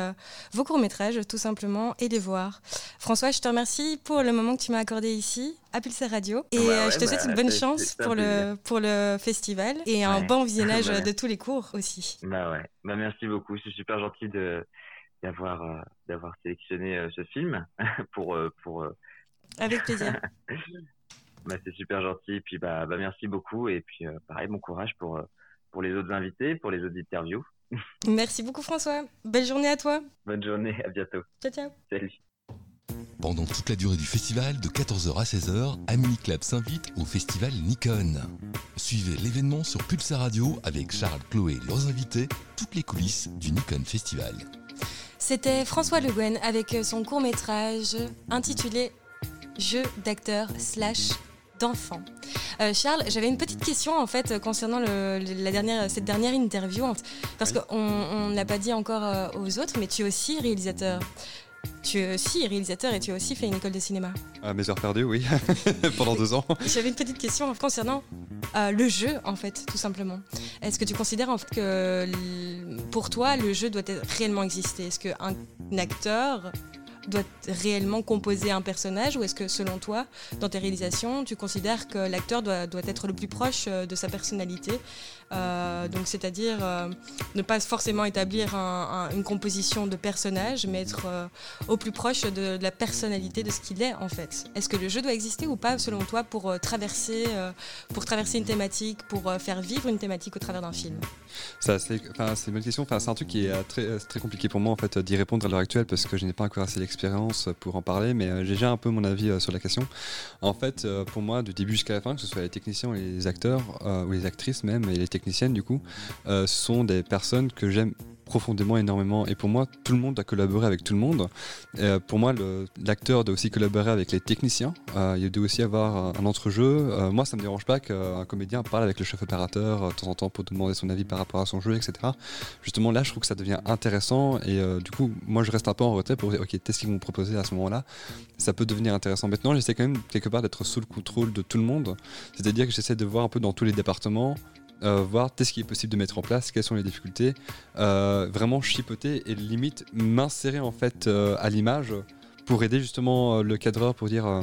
C: vos courts-métrages tout simplement et les voir. François, je te remercie pour le moment que tu m'as accordé ici à Pulsar Radio. Et je te souhaite bah, une bonne chance pour le, pour le festival et un bon visionnage *laughs* de tous les cours aussi.
F: Bah ouais, bah merci beaucoup, c'est super gentil de d'avoir euh, d'avoir sélectionné euh, ce film *laughs* pour euh, pour
C: avec plaisir. *laughs*
F: bah, c'est super gentil. Puis bah, bah merci beaucoup et puis pareil bon courage pour pour les autres invités, pour les autres interviews. *laughs*
C: Merci beaucoup François. Belle journée à toi.
F: Bonne journée, à bientôt.
C: Ciao ciao.
F: Salut.
A: Pendant toute la durée du festival, de 14h à 16h, Amini Club s'invite au festival Nikon. Suivez l'événement sur Pulsar Radio avec Charles, Chloé, leurs invités, toutes les coulisses du Nikon Festival.
C: C'était François Le Guen avec son court métrage intitulé Jeu d'acteur slash d'enfant. Euh, Charles, j'avais une petite question en fait concernant la dernière, cette dernière interview, parce qu'on n'a pas dit encore euh, aux autres, mais tu es aussi réalisateur. Tu es aussi réalisateur et tu as aussi fait une école de cinéma.
B: À mes heures perdues, oui, *laughs* pendant deux ans.
C: J'avais une petite question concernant euh, le jeu, en fait, tout simplement. Est-ce que tu considères en fait que pour toi, le jeu doit réellement exister? Est-ce qu'un acteur doit réellement composer un personnage ou est-ce que selon toi, dans tes réalisations, tu considères que l'acteur doit, doit, être le plus proche euh, de sa personnalité? Euh, donc c'est-à-dire euh, ne pas forcément établir une composition de personnage, mais être au plus proche de, la personnalité de ce qu'il est en fait. Est-ce que le jeu doit exister ou pas selon toi pour traverser, pour traverser une thématique, pour faire vivre une thématique au travers d'un film?
B: C'est une bonne question. c'est un truc qui est très, compliqué pour moi en fait d'y répondre à l'heure actuelle parce que je n'ai pas encore assez expérience pour en parler, mais euh, j'ai déjà un peu mon avis euh, sur la question. En fait, euh, pour moi, du début jusqu'à la fin, que ce soit les techniciens les acteurs, ou les actrices même, les techniciennes du coup, sont des personnes que j'aime profondément, énormément. Et pour moi, tout le monde a collaboré avec tout le monde. Euh, pour moi, l'acteur doit aussi collaborer avec les techniciens. Euh, il doit aussi avoir un entrejeu. Euh, moi, ça me dérange pas qu'un comédien parle avec le chef opérateur de temps en temps pour demander son avis par rapport à son jeu, etc. Justement, là, je trouve que ça devient intéressant. Et du coup, moi, je reste un peu en retrait pour dire, OK, qu'est-ce qu'ils vont proposer à ce moment-là? Ça peut devenir intéressant. Maintenant, j'essaie quand même quelque part d'être sous le contrôle de tout le monde. C'est-à-dire que j'essaie de voir un peu dans tous les départements euh, voir ce qui est possible de mettre en place, quelles sont les difficultés, euh, vraiment chipoter et limite m'insérer en fait euh, à l'image pour aider justement le cadreur pour dire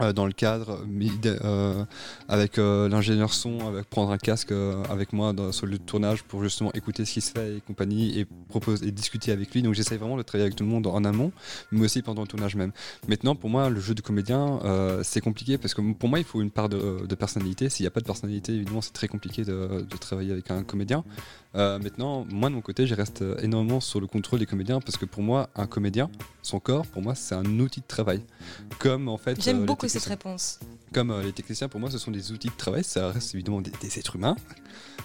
B: euh, dans le cadre, euh, avec euh, l'ingénieur son, avec prendre un casque avec moi sur le lieu de tournage pour justement écouter ce qui se fait et compagnie et proposer et discuter avec lui. Donc j'essaie vraiment de travailler avec tout le monde en amont, mais aussi pendant le tournage même. Maintenant, pour moi, le jeu de comédien, c'est compliqué parce que pour moi, il faut une part de, personnalité. S'il n'y a pas de personnalité, évidemment, c'est très compliqué de, travailler avec un comédien. maintenant, moi de mon côté, je reste énormément sur le contrôle des comédiens parce que pour moi, un comédien, son corps, pour moi, c'est un outil de travail. Comme en fait.
C: J'aime beaucoup cette réponse.
B: Comme euh, les techniciens, pour moi, ce sont des outils de travail. Ça reste évidemment des, êtres humains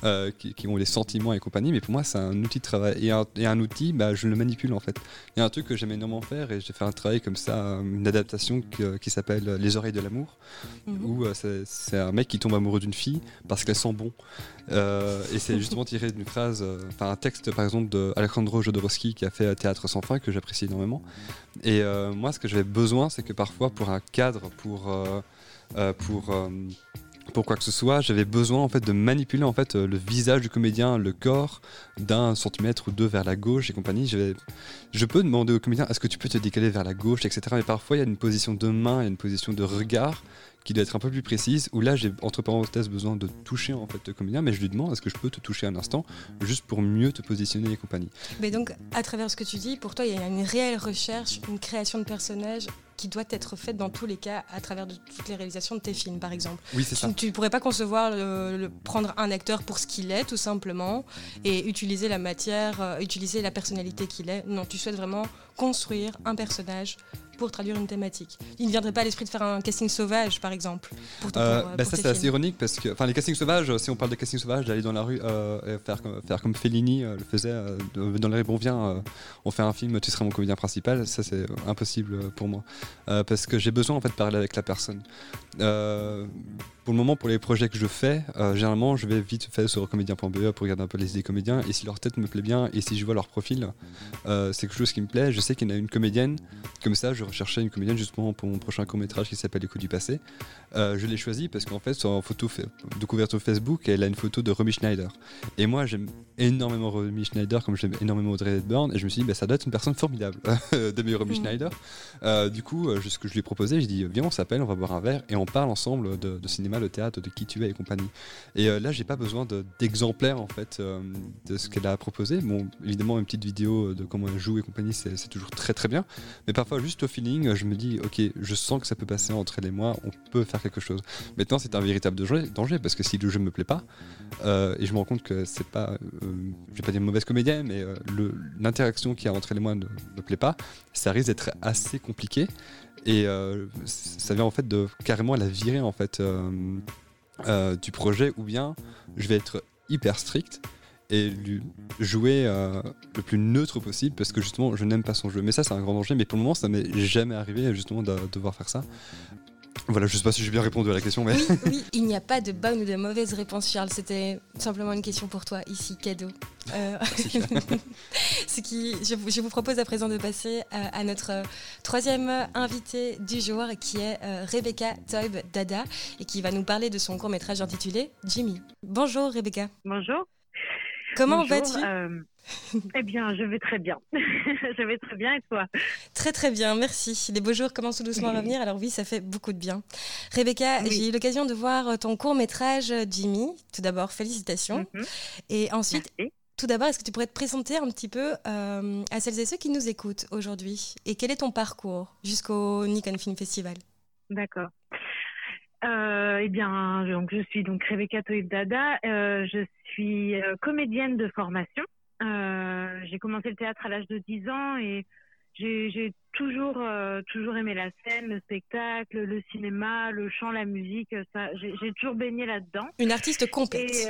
B: euh, qui, ont des sentiments et compagnie, mais pour moi, c'est un outil de travail. Et un, et un outil, bah, je le manipule en fait. Il y a un truc que j'aime énormément faire et j'ai fait un travail comme ça, une adaptation qui, s'appelle Les oreilles de l'amour, mhm. où euh, c'est un mec qui tombe amoureux d'une fille parce qu'elle sent bon. et c'est justement *laughs* tiré d'une phrase, enfin un texte par exemple de Alejandro Jodorowsky qui a fait Théâtre sans fin que j'apprécie énormément. Et moi, ce que j'avais besoin, c'est que parfois pour un cadre, pour, euh, euh, pour, euh, pour quoi que ce soit, j'avais besoin en fait de manipuler en fait le visage du comédien, le corps d'un centimètre ou deux vers la gauche et compagnie. Je, je peux demander au comédien est-ce que tu peux te décaler vers la gauche, etc. Mais parfois il y a une position de main, il y a une position de regard qui doit être un peu plus précise, où là j'ai entre parenthèses besoin de toucher en fait le comédien, mais je lui demande est-ce que je peux te toucher un instant, juste pour mieux te positionner et compagnie.
C: Mais donc à travers ce que tu dis, pour toi il y a une réelle recherche, une création de personnage qui doit être faite dans tous les cas à travers de toutes les réalisations de tes films, par exemple.
B: Oui, c'est ça.
C: Tu ne pourrais pas concevoir le, prendre un acteur pour ce qu'il est, tout simplement, et utiliser la matière, euh, utiliser la personnalité qu'il est. Non, tu souhaites vraiment construire un personnage pour traduire une thématique. Il ne viendrait pas à l'esprit de faire un casting sauvage, par exemple.
B: Euh, bah, ça, c'est assez ironique parce que, enfin, les castings sauvages, si on parle de casting sauvage, d'aller dans la rue euh, faire, faire comme Fellini euh, le faisait dans les bon viens, on fait un film, tu seras mon comédien principal. Ça, c'est impossible pour moi parce que j'ai besoin en fait de parler avec la personne. pour le moment, pour les projets que je fais, généralement, je vais vite faire sur comédien.be pour regarder un peu les idées comédiens et si leur tête me plaît bien et si je vois leur profil, c'est quelque chose qui me plaît. Je sais qu'il y en a une comédienne, comme ça, je recherchais une comédienne justement pour mon prochain court métrage qui s'appelle Les coups du passé. Euh, je l'ai choisie parce qu'en fait, sur photo de couverture Facebook, elle a une photo de Romy Schneider. Et moi, j'aime énormément Romy Schneider, comme j'aime énormément Audrey Hepburn. Et je me suis dit, bah, ça doit être une personne formidable *laughs* d'aimer Romy mm. Schneider. Euh, du coup, euh, ce que je lui ai proposé, je dit, viens, on s'appelle, on va boire un verre et on parle ensemble de, cinéma, de théâtre, de qui tu es et compagnie. Et là, j'ai pas besoin d'exemplaires en fait de ce qu'elle a proposé. Bon, évidemment, une petite vidéo de comment elle joue et compagnie, c'est toujours très très bien. Mais parfois, juste au feeling, je me dis, ok, je sens que ça peut passer entre elle et moi, on peut faire quelque chose. Maintenant, c'est un véritable danger, parce que si le jeu me plaît pas, euh, et je me rends compte que c'est pas, euh, je vais pas dire mauvaise comédienne, mais euh, l'interaction qu'il y a entre elle et moi ne me plaît pas, ça risque d'être assez compliqué. Et ça vient en fait de carrément la virer en fait du projet, ou bien je vais être hyper strict et lui jouer le plus neutre possible parce que justement je n'aime pas son jeu. Mais ça c'est un grand danger, mais pour le moment ça m'est jamais arrivé justement de devoir faire ça. Voilà, je sais pas si j'ai bien répondu à la question, mais.
C: Oui, *laughs* oui il n'y a pas de bonne ou de mauvaise réponse, Charles. C'était simplement une question pour toi, ici, cadeau. Euh, *laughs* ce qui, je, je, vous propose à présent de passer à, notre troisième invité du jour, qui est euh, Rebecca Toib Dada, et qui va nous parler de son court-métrage intitulé Jimmy. Bonjour, Rebecca.
G: Bonjour.
C: Comment vas-tu?
G: euh, Eh bien, je vais très bien. *laughs* je vais très bien et toi?
C: Très très bien, merci. Les beaux jours commencent tout doucement à revenir, alors oui, ça fait beaucoup de bien. Rebecca, j'ai eu l'occasion de voir ton court métrage Jimmy. Tout d'abord, félicitations. Mhm. Et ensuite, tout d'abord, est-ce que tu pourrais te présenter un petit peu euh, à celles et ceux qui nous écoutent aujourd'hui? Et quel est ton parcours jusqu'au Nikon Film Festival?
G: D'accord. Euh, eh bien, donc je suis donc Rebecca Toib Dada. Euh, je suis euh, comédienne de formation. Euh, j'ai commencé le théâtre à l'âge de 10 ans et j'ai toujours euh, toujours aimé la scène, le spectacle, le cinéma, le chant, la musique. Ça, j'ai toujours baigné là-dedans.
C: Une artiste complète.
G: Et,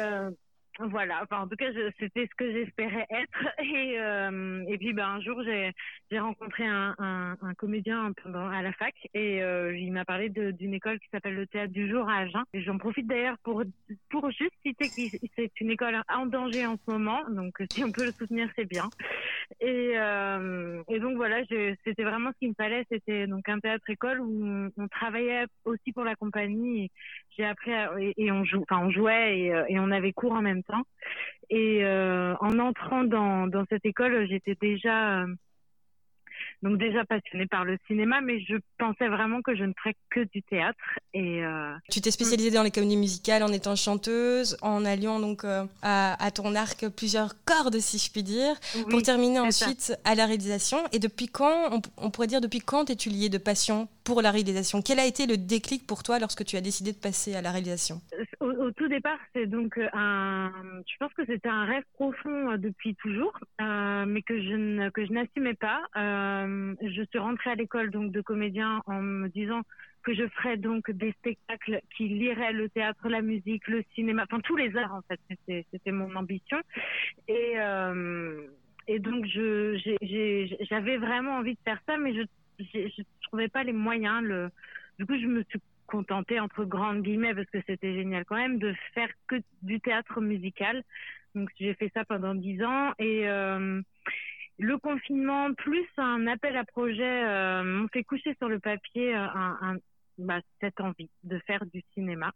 G: voilà, enfin, en tout cas, c'était ce que j'espérais être. *laughs* Et, euh, et puis, ben, un jour, j'ai rencontré un, un, un, comédien pendant, à la fac et euh, il m'a parlé d'une école qui s'appelle le Théâtre du Jour à Agen. J'en profite d'ailleurs pour, pour juste citer que c'est une école en danger en ce moment. Donc, si on peut le soutenir, c'est bien. Et, euh, et donc, voilà, c'était vraiment ce qu'il me fallait. C'était donc un théâtre-école où on, travaillait aussi pour la compagnie. J'ai appris et, et, on, joue, enfin, on jouait et, et on avait cours en même temps. Et euh, en entrant dans, dans cette école, j'étais déjà euh, Donc déjà passionnée par le cinéma, mais je pensais vraiment que je ne ferais que du théâtre. Et
C: euh, tu t'es spécialisée dans les comédies musicales en étant chanteuse, en alliant donc euh, à, ton arc plusieurs cordes, si je puis dire, pour terminer ensuite à la réalisation. Et depuis quand, on, on pourrait dire depuis quand es-tu liée de passion pour la réalisation? Quel a été le déclic pour toi lorsque tu as décidé de passer à la réalisation?
G: Au, tout départ, c'est donc un. Je pense que c'était un rêve profond depuis toujours, mais que je ne que je n'assumais pas. Euh, je suis rentrée à l'école donc de comédien en me disant que je ferais donc des spectacles qui liraient le théâtre, la musique, le cinéma, enfin tous les arts en fait. C'était mon ambition et euh, donc j'avais vraiment envie de faire ça, mais je je trouvais pas les moyens. Du coup je me suis contentée entre grandes guillemets parce que c'était génial quand même de faire que du théâtre musical. Donc j'ai fait ça pendant dix ans et euh, le confinement plus un appel à projet euh, m'ont fait coucher sur le papier euh, un, bah, cette envie de faire du cinéma.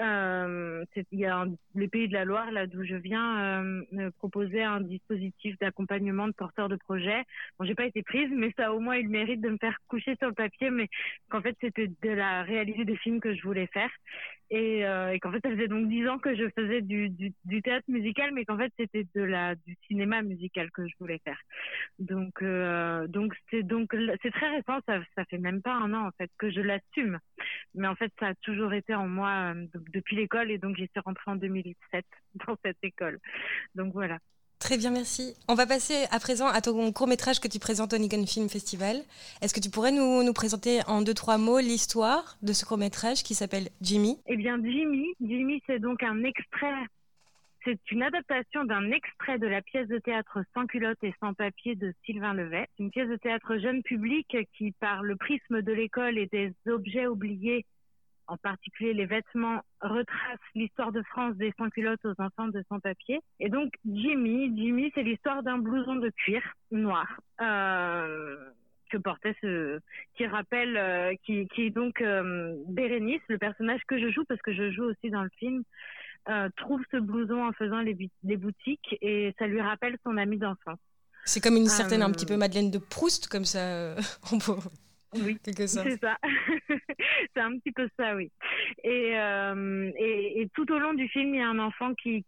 G: Euh, il y a les Pays de la Loire, là d'où je viens, euh, proposait un dispositif d'accompagnement de porteurs de projets. Bon, j'ai pas été prise, mais ça au moins le mérite de me faire coucher sur le papier, mais qu'en fait c'était de la réaliser des films que je voulais faire et, euh, et qu'en fait ça faisait donc dix ans que je faisais du, du, du théâtre musical, mais qu'en fait c'était de la du cinéma musical que je voulais faire. Donc euh, donc c'est donc c'est très récent, ça ça fait même pas un an en fait que je l'assume, mais en fait ça a toujours été en moi euh, depuis l'école et donc j'y suis rentrée en 2007 *laughs* dans cette école. Donc voilà.
C: Très bien, merci. On va passer à présent à ton court métrage que tu présentes au Nikon Film Festival. Est-ce que tu pourrais nous, nous présenter en deux, trois mots l'histoire de ce court métrage qui s'appelle Jimmy?
G: Eh bien, Jimmy, Jimmy c'est donc un extrait, c'est une adaptation d'un extrait de la pièce de théâtre Sans culotte et sans papier de Sylvain Levet. Une pièce de théâtre jeune public qui, par le prisme de l'école et des objets oubliés, en particulier les vêtements, retrace l'histoire de France des sans-culottes aux enfants de sans-papier. Et donc Jimmy, Jimmy, c'est l'histoire d'un blouson de cuir noir. Euh, que portait ce qui rappelle euh, qui, qui est donc euh, Bérénice le personnage que je joue parce que je joue aussi dans le film euh, trouve ce blouson en faisant les, les boutiques et ça lui rappelle son ami d'enfance
C: c'est comme une certaine un petit peu Madeleine de Proust comme ça *laughs* on peut
G: oui, c'est ça. *laughs* *laughs* c'est un petit peu ça, oui. Et, euh, et, tout au long du film, il y a un enfant qui,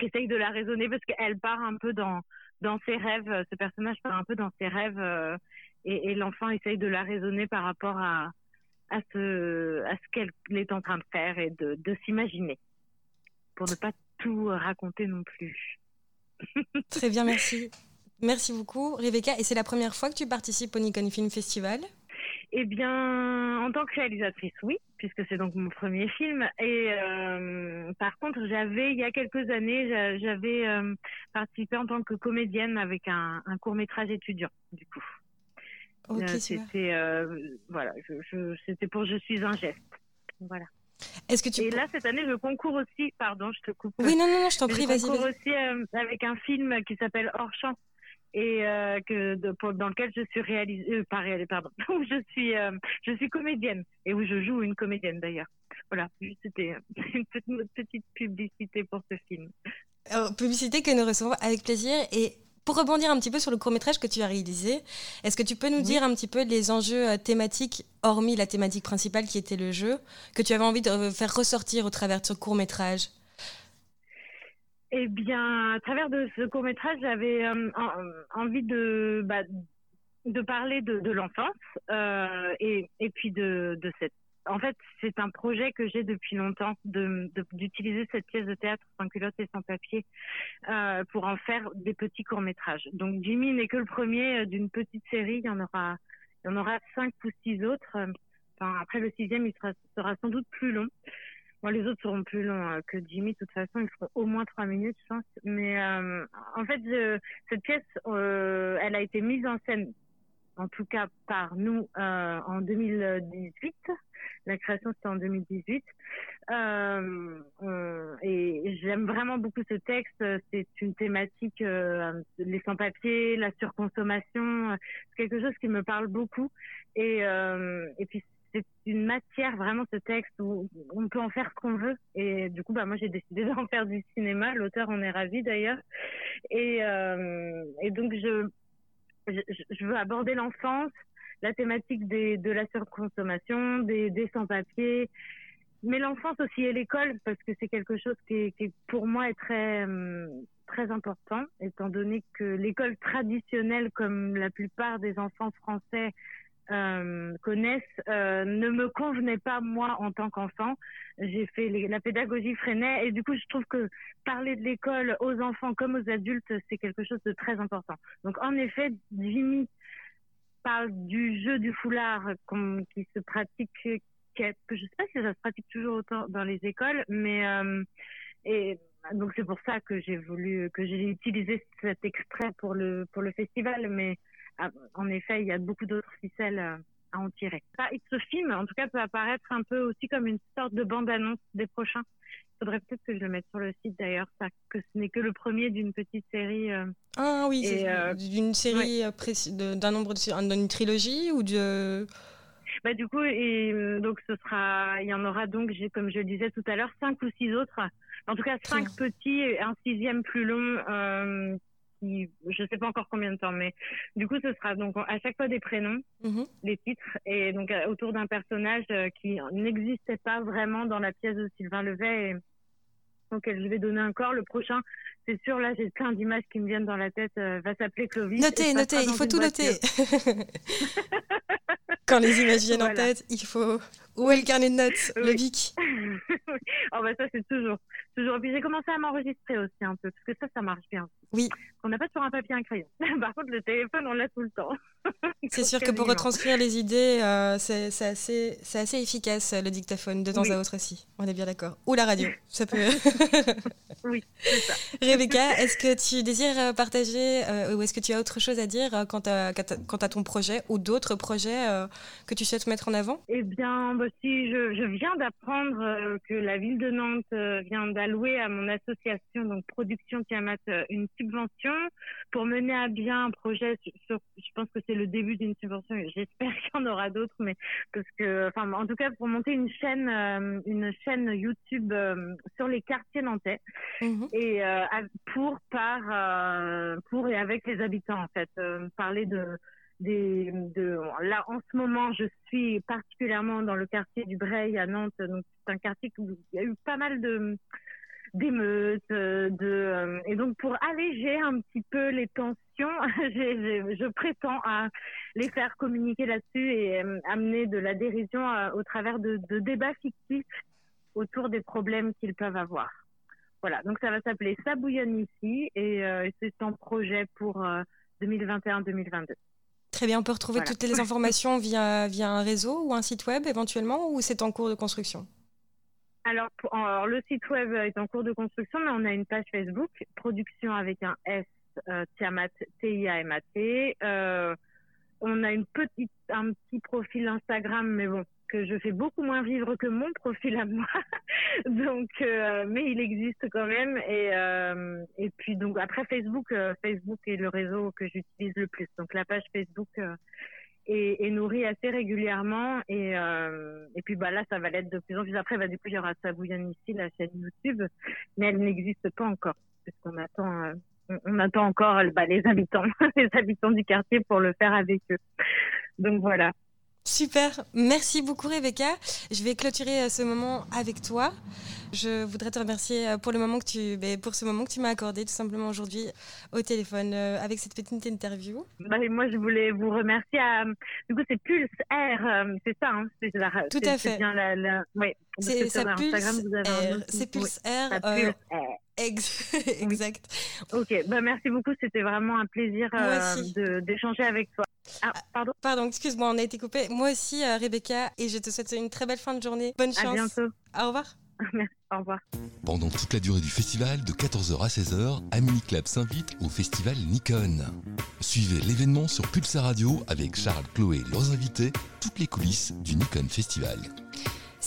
G: essaye de la raisonner parce qu'elle part un peu dans, ses rêves. Ce personnage part un peu dans ses rêves euh, et, l'enfant essaye de la raisonner par rapport à, à ce, à ce qu'elle est en train de faire et de, de s'imaginer pour ne pas tout raconter non plus.
C: Très bien, merci. Merci beaucoup, Rebecca. Et c'est la première fois que tu participes au Nikon Film Festival?
G: Eh bien, en tant que réalisatrice, oui, puisque c'est donc mon premier film. Et euh, par contre, j'avais, il y a quelques années, j'avais euh, participé en tant que comédienne avec un, un court métrage étudiant, du coup.
C: Ok, euh,
G: c'était voilà, je, c'était pour Je suis un geste. Voilà.
C: Est-ce que tu
G: Et là, cette année, je concours aussi, pardon, je te coupe.
C: Oui, non, non, non je t'en prie, vas-y.
G: Je concours aussi avec un film qui s'appelle Hors champ et euh, que dans lequel je suis réalisée euh, pas pardon. *laughs* Où je suis euh, je suis comédienne et où je joue une comédienne d'ailleurs. Voilà c'était *laughs* une petite, petite, publicité pour ce film.
C: Publicité que nous recevons avec plaisir. Et pour rebondir un petit peu sur le court métrage que tu as réalisé, est-ce que tu peux nous dire un petit peu les enjeux thématiques, hormis la thématique principale qui était le jeu, que tu avais envie de faire ressortir au travers de ce court métrage
G: eh bien, à travers de ce court métrage, j'avais euh, envie de bah, de parler de, de l'enfance euh, et, et puis de, de cette. En fait, c'est un projet que j'ai depuis longtemps de d'utiliser cette pièce de théâtre sans culotte et sans papier euh, pour en faire des petits courts métrages. Donc Jimmy n'est que le premier d'une petite série. Il y en aura il y en aura cinq ou six autres. Enfin, après le sixième, il sera, sera sans doute plus long. Bon, les autres seront plus longs euh, que Jimmy. De toute façon, ils feront au moins trois minutes, je pense. Mais euh, en fait, cette pièce, euh, elle a été mise en scène, en tout cas par nous, en 2018. La création, c'était en 2018. et j'aime vraiment beaucoup ce texte. C'est une thématique, les sans-papiers, la surconsommation. C'est quelque chose qui me parle beaucoup. Et, et puis, c'est une matière vraiment ce texte où on peut en faire ce qu'on veut. Et du coup bah moi j'ai *laughs* décidé d'en faire du cinéma. L'auteur en est ravi d'ailleurs. Et euh, et donc je je, veux aborder l'enfance, la thématique des, de la surconsommation, des, des sans-papiers, mais l'enfance aussi et l'école parce que c'est quelque chose qui, qui, pour moi est très hum, très important étant donné que l'école traditionnelle comme la plupart des enfants français euh, connaissent euh, ne me convenait pas moi en tant qu'enfant. J'ai fait la pédagogie freinait et du coup je trouve que parler de l'école aux enfants comme aux adultes c'est quelque chose de très important. Donc en effet Jimmy parle du jeu du foulard qui se pratique que je sais pas si ça se pratique toujours autant dans les écoles, mais euh, et donc c'est pour ça que j'ai voulu que j'ai utilisé cet extrait pour le pour le festival, mais en effet il y a beaucoup d'autres ficelles euh, à en tirer. ce film, en tout cas, peut apparaître un peu aussi comme une sorte de bande-annonce des prochains. Il faudrait peut-être que je le mette sur le site d'ailleurs, que ce n'est que le premier d'une petite série. Euh,
C: ah oui, d'une série d'un nombre de, d'une trilogie ou de
G: bah, du coup, et, euh, donc ce sera, il y en aura donc, comme je le disais tout à l'heure, cinq ou six autres. En tout cas, cinq petits et un sixième plus long. Euh, qui, je sais pas encore combien de temps, mais du coup, ce sera donc à chaque fois des prénoms, mm des titres, et donc euh, autour d'un personnage euh, qui n'existait pas vraiment dans la pièce de Sylvain Levet. Et, donc je vais donner un corps. Le prochain, c'est sûr, là j'ai plein d'images qui me viennent dans la tête, va s'appeler Clovis.
C: Notez, notez, il faut tout noter. *laughs* Quand les images viennent en tête, il faut. Où est le carnet de notes, le bic *laughs*
G: oh bah ça c'est toujours, toujours. Et puis j'ai commencé à m'enregistrer aussi un peu parce que ça, ça marche bien.
C: Oui.
G: On n'a pas sur un papier un crayon. *laughs* Par contre, le téléphone, on l'a tout le temps. *laughs*
C: c'est sûr que pour retranscrire les idées, euh, c'est assez, assez efficace le dictaphone de temps à autre aussi. On est bien d'accord. Ou la radio, ça peut.
G: oui, c'est ça.
C: Rebecca, est-ce que tu désires euh, partager euh, ou est-ce que tu as autre chose à dire quant à, quant à ton projet ou d'autres projets que tu souhaites mettre en avant?
G: Eh bien, bah, je, je viens d'apprendre que la ville de Nantes vient d'allouer à mon association, donc Production Tiamat, une subvention pour mener à bien un projet. Sur, je pense que c'est le début d'une subvention. J'espère *laughs* qu'il y en aura d'autres, mais parce que, enfin, en tout cas, pour monter une chaîne, euh, une chaîne YouTube euh, sur les quartiers nantais mhm. et euh, pour par pour et avec les habitants en fait, parler de là, en ce moment, je suis particulièrement dans le quartier du Breil à Nantes. Donc, c'est un quartier où il y a eu pas mal de, d'émeutes, euh, euh, et donc pour alléger un petit peu les tensions, *laughs* je prétends à les faire communiquer là-dessus et euh, amener de la dérision au travers de, débats fictifs autour des problèmes qu'ils peuvent avoir. Voilà, donc ça va s'appeler Ça bouillonne ici et c'est un projet pour 2021-2022.
C: Très bien, on peut retrouver toutes les informations via, via un réseau ou un site web éventuellement ou c'est en cours de construction?
G: Alors, le site web est en cours de construction, mais on a une page Facebook, production avec un S, euh, Tiamat, T-I-A-M-A-T. Euh, on a une petite, un petit profil Instagram, mais bon, que je fais beaucoup moins vivre que mon profil à moi. *laughs* donc, euh, mais il existe quand même. Et, euh, puis, donc, après Facebook, euh, Facebook est le réseau que j'utilise le plus. Donc, la page Facebook est, nourrie assez régulièrement. Et, puis bah là, ça va l'être de plus en plus. Après, bah, du coup, il y aura Sabouyan ici, la chaîne YouTube, mais elle n'existe pas encore. Parce qu'on attend, on, attend encore bah, les habitants, *laughs* les habitants du quartier pour le faire avec eux. Donc voilà.
C: Super, merci beaucoup Rebecca. Je vais clôturer euh, ce moment avec toi. Je voudrais te remercier euh, pour le moment que tu, ben, pour ce moment que tu m'as accordé tout simplement aujourd'hui au téléphone euh, avec cette petite interview.
G: Bah, moi, je voulais vous remercier. À, du coup, c'est Pulse R, c'est ça. Hein,
C: tout à fait.
G: C'est bien la, la... Ouais,
C: c'est. Pulse R. C'est Pulse R. *laughs* exact.
G: Ok, bah, merci beaucoup. C'était vraiment un plaisir d'échanger avec toi. Ah, pardon?
C: Pardon, excuse-moi, on a été coupé. Moi aussi, euh, Rebecca, et je te souhaite une très belle fin de journée. Bonne chance. À
G: bientôt.
C: Au revoir. *laughs*
G: Merci, au revoir.
A: Pendant toute la durée du festival, de 14h à 16h, Amini Club s'invite au festival Nikon. Suivez l'événement sur Pulsar Radio avec Charles, Chloé et leurs invités, toutes les coulisses du Nikon Festival.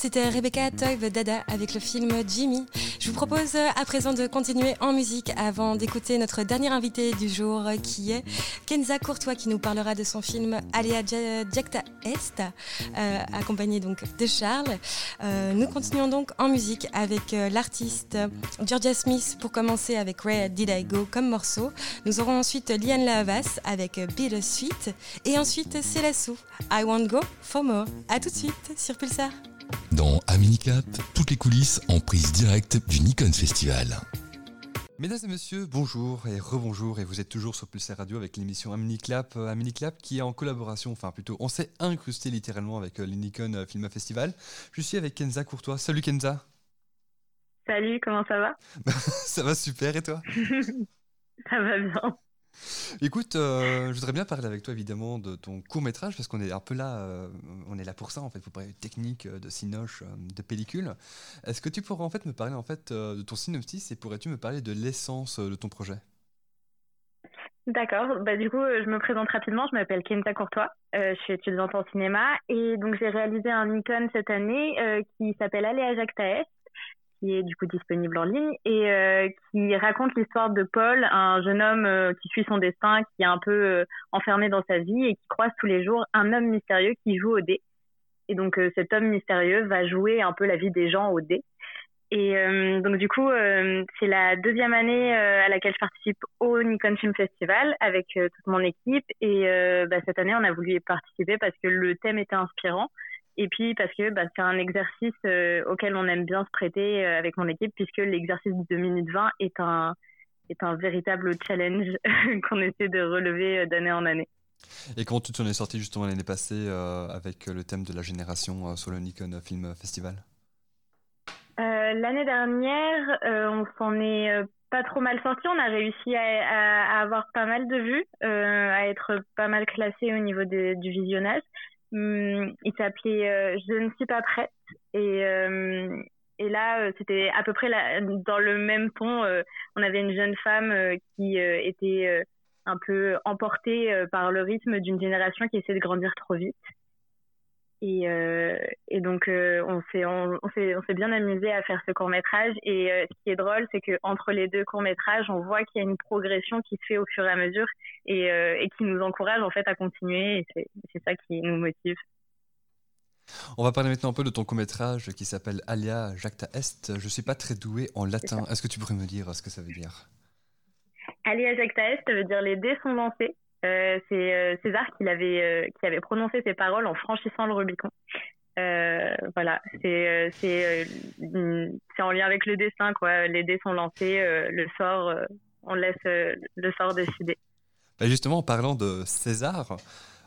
C: C'était Rebecca Toive Dada avec le film Jimmy. Je vous propose à présent de continuer en musique avant d'écouter notre dernier invité du jour qui est Kenza Courtois qui nous parlera de son film Aléa Jacta Est, euh, accompagné donc de Charles. Euh, nous continuons donc en musique avec euh, l'artiste Georgia Smith pour commencer avec Where Did I Go comme morceau. Nous aurons ensuite Liane Lavas avec Bill Sweet et ensuite Célassou I Want Go For More. A tout de suite sur Pulsar.
A: Dans Aminicap, toutes les coulisses en prise directe du Nikon Festival.
B: Mesdames et messieurs, bonjour et rebonjour et vous êtes toujours sur Pulsar Radio avec l'émission Aminiclap, euh, Aminiclap qui est en collaboration, enfin plutôt on s'est incrusté littéralement avec euh, le Nikon euh, Film Festival. Je suis avec Kenza Courtois. Salut Kenza.
H: Salut, comment ça va? *laughs*
B: Ça va super et toi? *laughs*
H: Ça va bien.
B: Écoute, euh, je voudrais bien parler avec toi évidemment de ton court métrage parce qu'on est un peu là, euh, on est là pour ça en fait, pour parler de technique, euh, de cinoche, de pellicule. Est-ce que tu pourrais en fait me parler en fait de ton synopsis et pourrais-tu me parler de l'essence de ton projet?
H: D'accord, bah, du coup je me présente rapidement, je m'appelle Kenta Courtois, je suis étudiante en cinéma et donc j'ai réalisé un Nikon cette année qui s'appelle Aléa Jacques Taès qui est du coup disponible en ligne et euh, qui raconte l'histoire de Paul, un jeune homme euh, qui suit son destin, qui est un peu euh, enfermé dans sa vie et qui croise tous les jours un homme mystérieux qui joue au dé. Et donc cet homme mystérieux va jouer un peu la vie des gens au dé. Et donc du coup, c'est la deuxième année à laquelle je participe au Nikon Film Festival avec toute mon équipe. Et bah, cette année, on a voulu y participer parce que le thème était inspirant et puis parce que bah, c'est un exercice euh, auquel on aime bien se prêter euh, avec mon équipe, puisque l'exercice de 2 minutes 20 est un, est un véritable challenge *laughs* qu'on essaie de relever euh, d'année en année.
B: Et comment tu t'en es sorti justement l'année passée avec le thème de la génération sur le Nikon Film Festival?
H: L'année dernière, on s'en est pas trop mal sorti. On a réussi à, à, avoir pas mal de vues, à être pas mal classé au niveau du visionnage. Hum, il s'appelait euh, Je ne suis pas prête. Et, euh, là, euh, c'était à peu près dans le même ton. on avait une jeune femme qui était un peu emportée par le rythme d'une génération qui essaie de grandir trop vite. Et, euh, et donc, euh, on s'est on, on s'est bien amusé à faire ce court métrage. Et euh, ce qui est drôle, c'est que entre les deux courts métrages, on voit qu'il y a une progression qui se fait au fur et à mesure et, et qui nous encourage en fait à continuer. Et c'est ça qui nous motive.
B: On va parler maintenant un peu de ton court métrage qui s'appelle Alia Jacta Est. Je suis pas très doué en latin. Est-ce que tu pourrais me dire ce que ça veut dire?
H: Alia Jacta Est, veut dire les dés sont lancés. Euh, c'est euh, César qui avait, euh, qui avait prononcé ces paroles en franchissant le Rubicon. voilà, c'est c'est en lien avec le dessin quoi. Les dés sont lancés, le sort, on laisse le sort décider.
B: Bah, justement, en parlant de César,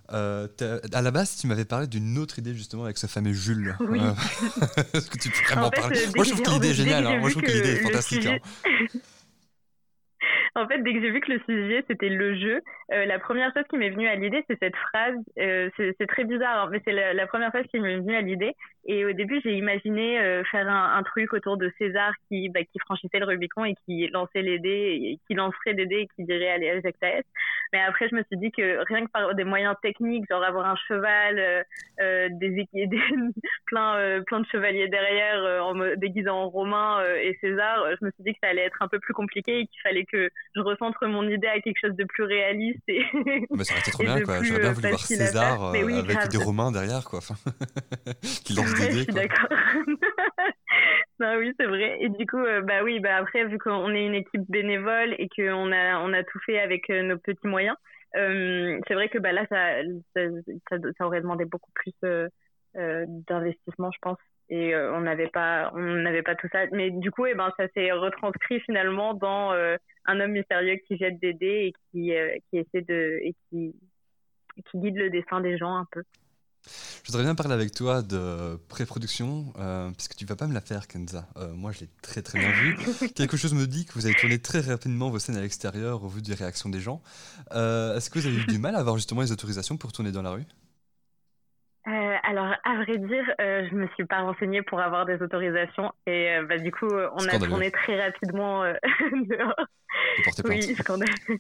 B: à la base, tu m'avais parlé d'une autre idée justement avec ce fameux Jules. *laughs*
H: Oui. *laughs*
B: Est-ce que tu pourrais m'en parler Moi, je trouve que l'idée est géniale. Hein. Moi, je trouve que l'idée est fantastique. Hein.
H: En fait, dès que j'ai vu que le sujet c'était le jeu, euh, la première chose qui m'est venue à l'idée, c'est cette phrase. Euh, c'est très bizarre, hein, mais c'est la, première chose qui m'est venue à l'idée. Et au début, j'ai imaginé euh, faire un, un, truc autour de César qui, bah, qui franchissait le Rubicon et qui lançait les dés, et qui lancerait des dés et qui dirait allez, Jacques Mais après, je me suis dit que rien que par des moyens techniques, genre avoir un cheval, euh, euh des, *laughs* des plein, plein de chevaliers derrière, en déguisés en romain et César, je me suis dit que ça allait être un peu plus compliqué et qu'il fallait que je recentre mon idée à quelque chose de plus réaliste. Et
B: mais ça aurait été trop bien, quoi. J'aurais bien voulu voir César avec des Romains derrière, quoi. *laughs* qui lancent
H: je suis d'accord. *laughs* non, oui, c'est vrai. Et du coup, euh, bah oui, bah après, vu qu'on est une équipe bénévole et qu'on a, on a tout fait avec euh, nos petits moyens, euh, c'est vrai que bah, là, ça, ça, ça, aurait demandé beaucoup plus d'investissement, je pense. Et on n'avait pas, on n'avait pas tout ça. Mais du coup, et eh ben, ça s'est retranscrit finalement dans un homme mystérieux qui jette des dés et qui, qui essaie de, et qui, qui guide le dessin des gens un peu.
B: Je voudrais bien parler avec toi de pré-production, euh, puisque tu vas pas me la faire, Kenza. Euh, moi, je l'ai très très bien vu. *laughs* Quelque chose me dit que vous avez tourné très rapidement vos scènes à l'extérieur au vu des réactions des gens. Euh, est-ce que vous avez eu du mal à avoir justement les autorisations pour tourner dans la rue?
H: Alors, à vrai dire, je me suis pas renseignée pour avoir des autorisations et bah, du coup, on a tourné très rapidement *laughs* dehors.
B: Oui,
H: scandaleux.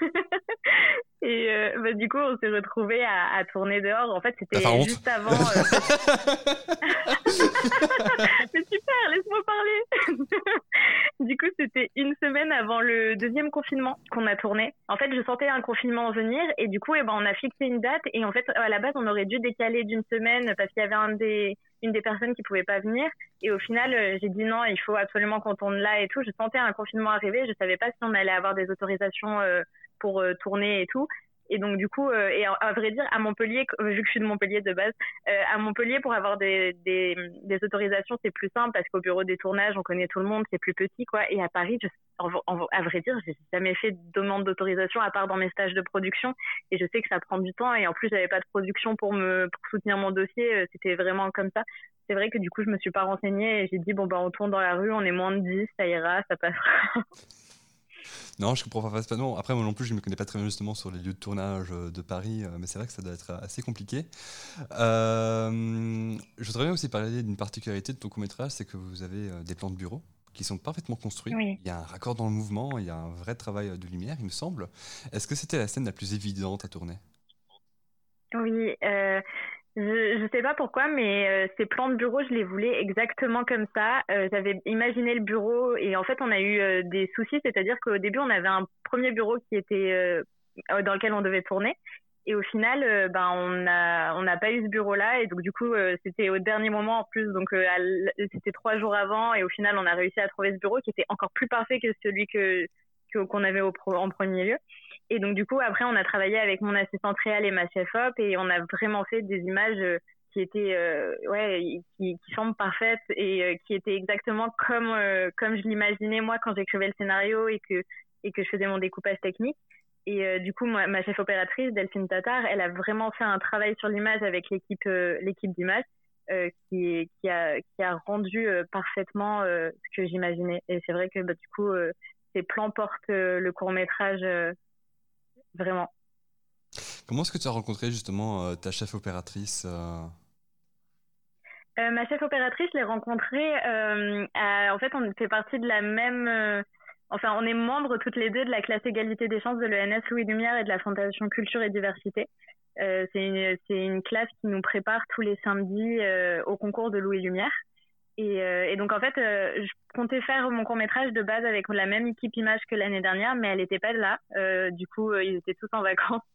H: *laughs* Et euh, bah, du coup, on s'est retrouvés à, à, tourner dehors. En fait, c'était juste avant. Euh, *laughs* Mais super, laisse-moi parler. *laughs* du coup, c'était une semaine avant le deuxième confinement qu'on a tourné. En fait, je sentais un confinement venir et du coup, eh ben, on a fixé une date. Et en fait, à la base, on aurait dû décaler d'une semaine parce qu'il y avait un des, une des personnes qui pouvait pas venir. Et au final, euh, j'ai dit non, il faut absolument qu'on tourne là et tout. Je sentais un confinement arriver. Je savais pas si on allait avoir des autorisations pour euh, tourner et tout. Et donc du coup, euh, et à, vrai dire, à Montpellier, vu que je suis de Montpellier de base, euh, à Montpellier pour avoir des, des, des autorisations, c'est plus simple parce qu'au bureau des tournages, on connaît tout le monde, c'est plus petit quoi. Et à Paris, je, à vrai dire, j'ai jamais fait de demande d'autorisation à part dans mes stages de production. Et je sais que ça prend du temps. Et en plus, j'avais pas de production pour me pour soutenir mon dossier. C'était vraiment comme ça. C'est vrai que du coup, je me suis pas renseignée et j'ai dit bon bah on tourne dans la rue, on est moins de 10, ça ira, ça passera. *laughs*
B: Non, je comprends pas parfaitement. Après, moi non plus, je ne me connais pas très bien justement sur les lieux de tournage euh, de Paris, euh, mais c'est vrai que ça doit être assez compliqué. Euh, je voudrais bien aussi parler d'une particularité de ton court-métrage, c'est que vous avez des plans de bureau qui sont parfaitement construits. Il y a un raccord dans le mouvement, il y a un vrai travail de lumière, il me semble. Est-ce que c'était la scène la plus évidente à tourner?
H: Oui, je ne sais pas pourquoi, mais euh, ces plans de bureau, je les voulais exactement comme ça. Euh, J'avais imaginé le bureau et en fait, on a eu euh, des soucis, c'est-à-dire qu'au début, on avait un premier bureau qui était euh, dans lequel on devait tourner. Et au final, ben on n'a on n'a pas eu ce bureau-là et donc du coup c'était au dernier moment en plus donc c'était trois jours avant et au final on a réussi à trouver ce bureau qui était encore plus parfait que celui que qu'on avait au en premier lieu. Et donc, du coup, après, on a travaillé avec mon assistante réelle et ma chef-op et on a vraiment fait des images euh, qui étaient, euh, ouais, qui, qui semblent parfaites et euh, qui étaient exactement comme, comme je l'imaginais moi quand j'écrivais le scénario et que, et que je faisais mon découpage technique. Et du coup, moi, ma chef opératrice, Delphine Tatar, elle a vraiment fait un travail sur l'image avec l'équipe l'équipe d'image qui, qui, a, qui a rendu parfaitement ce que j'imaginais. Et c'est vrai que bah, du coup, ces plans portent le court métrage vraiment.
B: Comment est-ce que tu as rencontré justement euh, ta chef opératrice euh?
H: Euh, ma chef opératrice, je l'ai rencontrée. en fait, on fait partie de la même. enfin, on est membres toutes les deux de la classe égalité des chances de l'ENS Louis Lumière et de la Fondation Culture et Diversité. c'est une, une, classe qui nous prépare tous les samedis au concours de Louis Lumière. Et, euh, et, donc en fait, euh, je comptais faire mon court métrage de base avec la même équipe image que l'année dernière, mais elle n'était pas là. Euh, du coup, euh, ils étaient tous en vacances. *laughs*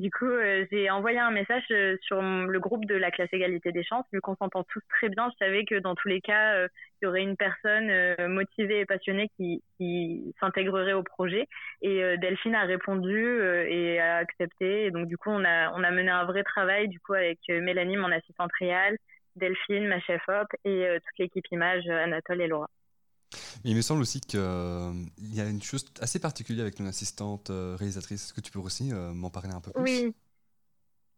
H: Du coup, j'ai envoyé un message sur le groupe de la classe égalité des chances. Vu qu'on s'entend tous très bien, je savais que dans tous les cas, il y aurait une personne motivée et passionnée qui, qui s'intégrerait au projet. Et Delphine a répondu et a accepté. Et donc du coup, on a on a mené un vrai travail du coup avec Mélanie, mon assistante réelle Delphine, ma chef-op, et euh, toute l'équipe image, euh, Anatole et Laura.
B: Il me semble aussi qu'il euh, y a une chose assez particulière avec ton assistante réalisatrice. Est-ce que tu peux aussi m'en parler un peu plus?
H: Oui.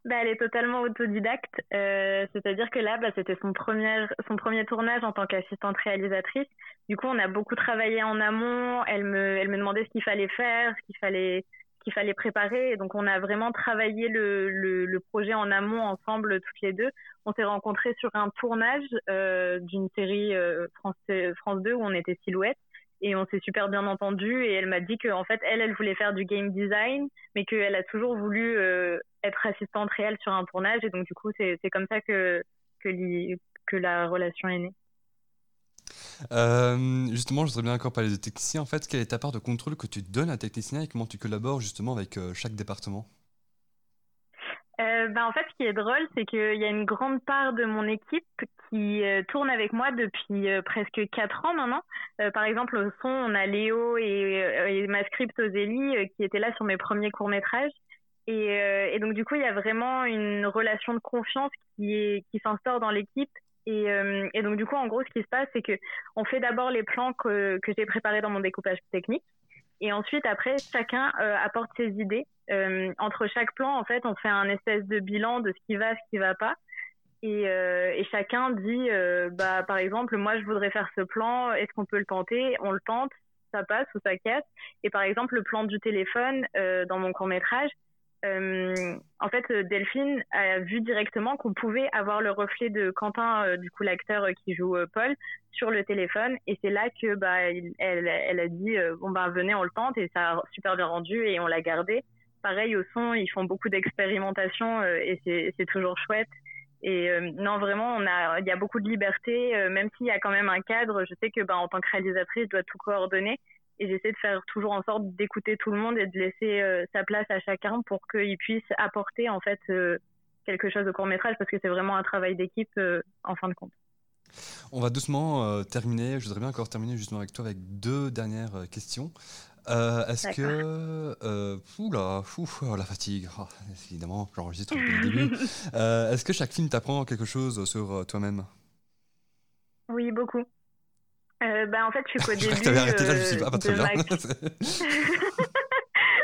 H: Bah, elle est totalement autodidacte. C'est-à-dire que là, bah, c'était son premier, son premier tournage en tant qu'assistante réalisatrice. Du coup, on a beaucoup travaillé en amont. Elle me, elle me demandait ce qu'il fallait faire, ce qu'il fallait, qu'il fallait préparer. Et donc, on a vraiment travaillé le, projet en amont ensemble, toutes les deux on s'est rencontrés sur un tournage euh, d'une série euh, France, France 2 où on était silhouette et on s'est super bien entendu et elle m'a dit qu'en fait elle elle voulait faire du game design mais qu'elle a toujours voulu euh, être assistante réelle sur un tournage et donc du coup c'est comme ça que la relation est née.
B: Justement, je voudrais bien encore parler de technicien. En fait, quelle est ta part de contrôle que tu donnes à technicien et comment tu collabores justement avec chaque département?
H: Euh, ben, en fait, ce qui est drôle, c'est qu'il y a une grande part de mon équipe qui euh, tourne avec moi depuis euh, presque quatre ans maintenant. Euh, par exemple, au son, on a Léo et, ma script Ozélie qui étaient là sur mes premiers courts-métrages. Et, et, donc, du coup, il y a vraiment une relation de confiance qui, qui s'instaure dans l'équipe. Et, et, donc, du coup, en gros, ce qui se passe, c'est que on fait d'abord les plans que, que j'ai préparés dans mon découpage technique. Et ensuite, après, chacun euh, apporte ses idées. Euh, entre chaque plan, en fait, on fait un espèce de bilan de ce qui va, ce qui va pas. Et, euh, et chacun dit, euh, bah, par exemple, moi, je voudrais faire ce plan. Est-ce qu'on peut le tenter? On le tente, ça passe ou ça casse. Et par exemple, le plan du téléphone euh, dans mon court métrage, euh, en fait, Delphine a vu directement qu'on pouvait avoir le reflet de Quentin, euh, du coup l'acteur qui joue euh, Paul, sur le téléphone. Et c'est là que bah, elle, a dit bon bah venez, on le tente et ça a super bien rendu et on l'a gardé pareil au son, ils font beaucoup d'expérimentation et c'est toujours chouette. Et non, vraiment, on a, il y a beaucoup de liberté, même s'il y a quand même un cadre. Je sais que, ben, en tant que réalisatrice, je dois tout coordonner et j'essaie de faire toujours en sorte d'écouter tout le monde et de laisser euh, sa place à chacun pour qu'il puisse apporter en fait euh, quelque chose au court métrage parce que c'est vraiment un travail d'équipe euh, en fin de compte.
B: On va doucement terminer. Je voudrais bien encore terminer justement avec toi avec deux dernières questions. Est-ce que. oula, oh, la fatigue, oh, évidemment, j'enregistre depuis le début. *laughs* Est-ce que chaque film t'apprend quelque chose sur toi-même?
H: Oui, beaucoup. Euh, bah, en fait, je suis *laughs* qu'au début. arrêté là, je suis pas, très bien. *laughs*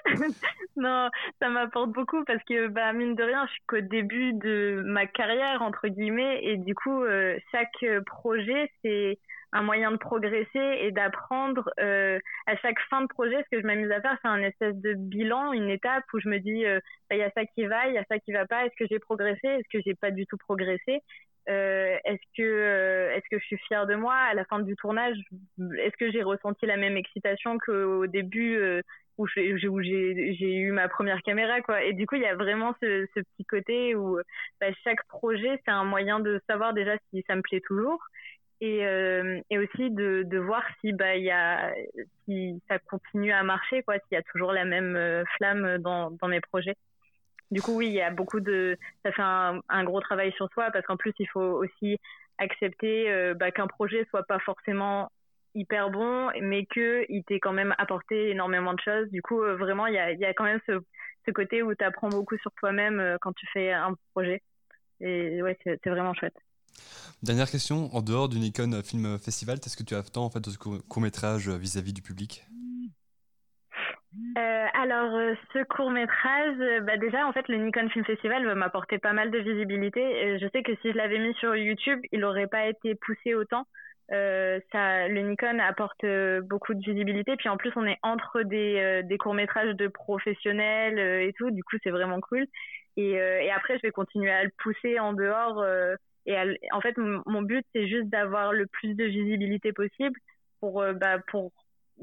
H: *laughs* non, ça m'apporte beaucoup parce que, bah, mine de rien, je suis qu'au début de ma carrière, entre guillemets, et du coup, euh, chaque projet, c'est un moyen de progresser et d'apprendre. Euh, à chaque fin de projet, ce que je m'amuse à faire, c'est un espèce de bilan, une étape où je me dis, euh, bah, il y a ça qui va, il y a ça qui va pas, est-ce que j'ai progressé, est-ce que j'ai pas du tout progressé euh, est-ce que est-ce que je suis fière de moi à la fin du tournage Est-ce que j'ai ressenti la même excitation qu'au début où j'ai j'ai eu ma première caméra quoi Et du coup, il y a vraiment ce, ce petit côté où bah, chaque projet c'est un moyen de savoir déjà si ça me plaît toujours et, euh, et aussi de, de voir si bah il y a si ça continue à marcher quoi, s'il y a toujours la même flamme dans dans mes projets. Du coup, oui, il y a beaucoup de. Ça fait un, gros travail sur soi parce qu'en plus, il faut aussi accepter euh, bah, qu'un projet soit pas forcément hyper bon, mais qu'il t'ait quand même apporté énormément de choses. Du coup, euh, vraiment, il y a, y a, quand même ce, ce côté où tu apprends beaucoup sur toi-même euh, quand tu fais un projet. Et ouais, c'est vraiment chouette.
B: Dernière question, en dehors du Nikon Film Festival, est-ce que tu attends en fait de court métrage vis-à-vis du public?
H: Euh, alors, euh, ce court métrage, euh, bah déjà, en fait, le Nikon Film Festival va m'apporter pas mal de visibilité. je sais que si je l'avais mis sur YouTube, il n'aurait pas été poussé autant. Ça, le Nikon apporte beaucoup de visibilité. Puis en plus, on est entre des, courts métrages de professionnels et tout. Du coup, c'est vraiment cool. Et, après, je vais continuer à le pousser en dehors. Et en fait, mon but, c'est juste d'avoir le plus de visibilité possible pour, bah, pour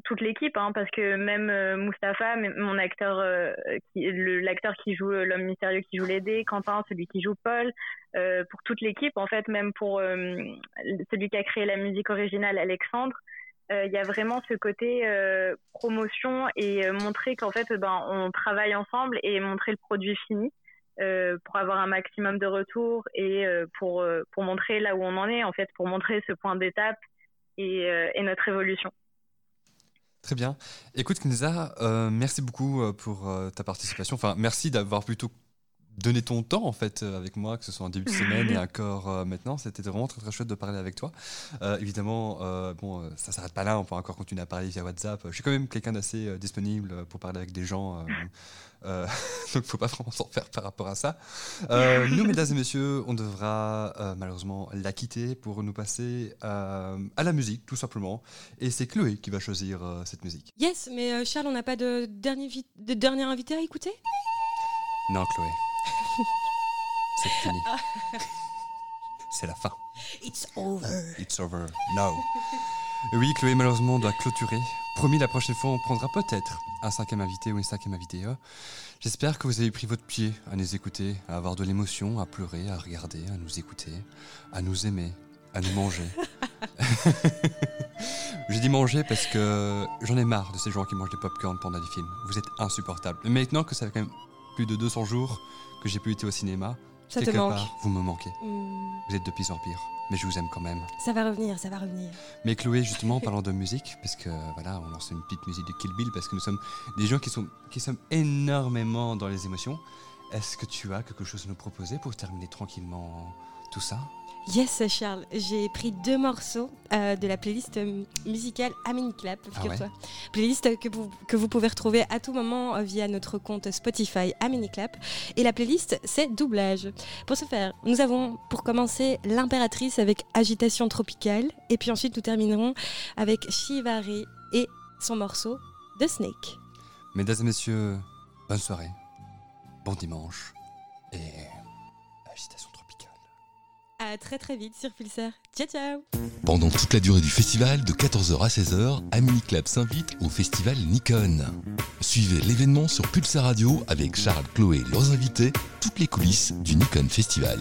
H: toute l'équipe, hein, parce que même euh, Mustapha, mon acteur, euh, l'acteur qui joue euh, l'homme mystérieux qui joue l'aider, Quentin, celui qui joue Paul, pour toute l'équipe, en fait, même pour celui qui a créé la musique originale, Alexandre, il y a vraiment ce côté promotion et montrer qu'en fait, ben, on travaille ensemble et montrer le produit fini. Pour avoir un maximum de retours et pour, pour montrer là où on en est, en fait, pour montrer ce point d'étape et, et notre évolution.
B: Très bien. Écoute, Kneza, euh, merci beaucoup euh, pour euh, ta participation. Enfin, merci d'avoir plutôt donné ton temps en fait avec moi, que ce soit en début de semaine et *laughs* encore maintenant. C'était vraiment très très chouette de parler avec toi. évidemment, bon, ça s'arrête pas là. On peut encore continuer à parler via WhatsApp. Je suis quand même quelqu'un d'assez disponible pour parler avec des gens. Euh, *laughs* donc, faut pas vraiment s'en faire par rapport à ça. Euh, nous, mesdames et messieurs, on devra euh, malheureusement la quitter pour nous passer à la musique, tout simplement. Et c'est Chloé qui va choisir cette musique.
C: Yes, mais Charles, on n'a pas de dernier, de dernier invité à écouter?
B: Non, Chloé. *laughs* c'est fini. *laughs* c'est la fin.
C: It's over.
B: It's over. No. Oui, Chloé, malheureusement, doit clôturer. Promis, la prochaine fois, on prendra peut-être un cinquième invité ou une cinquième invitée. Hein. J'espère que vous avez pris votre pied à nous écouter, à avoir de l'émotion, à pleurer, à regarder, à nous écouter, à nous aimer, à nous manger. *laughs* J'ai dit manger parce que j'en ai marre de ces gens qui mangent des pop-corn pendant des films. Vous êtes insupportables. Mais maintenant que ça fait quand même plus de 200 jours que j'ai pu été au cinéma,
C: ça quelque part,
B: vous me manquez. Hmm. Vous êtes de pire en pire mais je vous aime quand même.
C: Ça va revenir, ça va revenir.
B: Mais Chloé, justement, *laughs* parlant de musique, parce que voilà, on lance une petite musique de Kill Bill, parce que nous sommes des gens qui, sont, qui sommes énormément dans les émotions. Est-ce que tu as quelque chose à nous proposer pour terminer tranquillement tout ça?
C: Yes, Charles, j'ai pris deux morceaux euh, de la playlist musicale Amen Clap, ah. Playlist que vous, que vous pouvez retrouver à tout moment euh, via notre compte Spotify Amen Clap. Et la playlist, c'est doublage. Pour ce faire, nous avons pour commencer l'impératrice avec Agitation tropicale. Et puis ensuite, nous terminerons avec Shivari et son morceau The Snake.
B: Mesdames et messieurs, bonne soirée, bon dimanche et agitation
C: à très très vite sur Pulsar. Ciao ciao
A: Pendant toute la durée du festival, de 14h à 16h, Amélie Club s'invite au festival Nikon. Suivez l'événement sur Pulsar Radio avec Charles, Chloé et leurs invités, toutes les coulisses du Nikon Festival.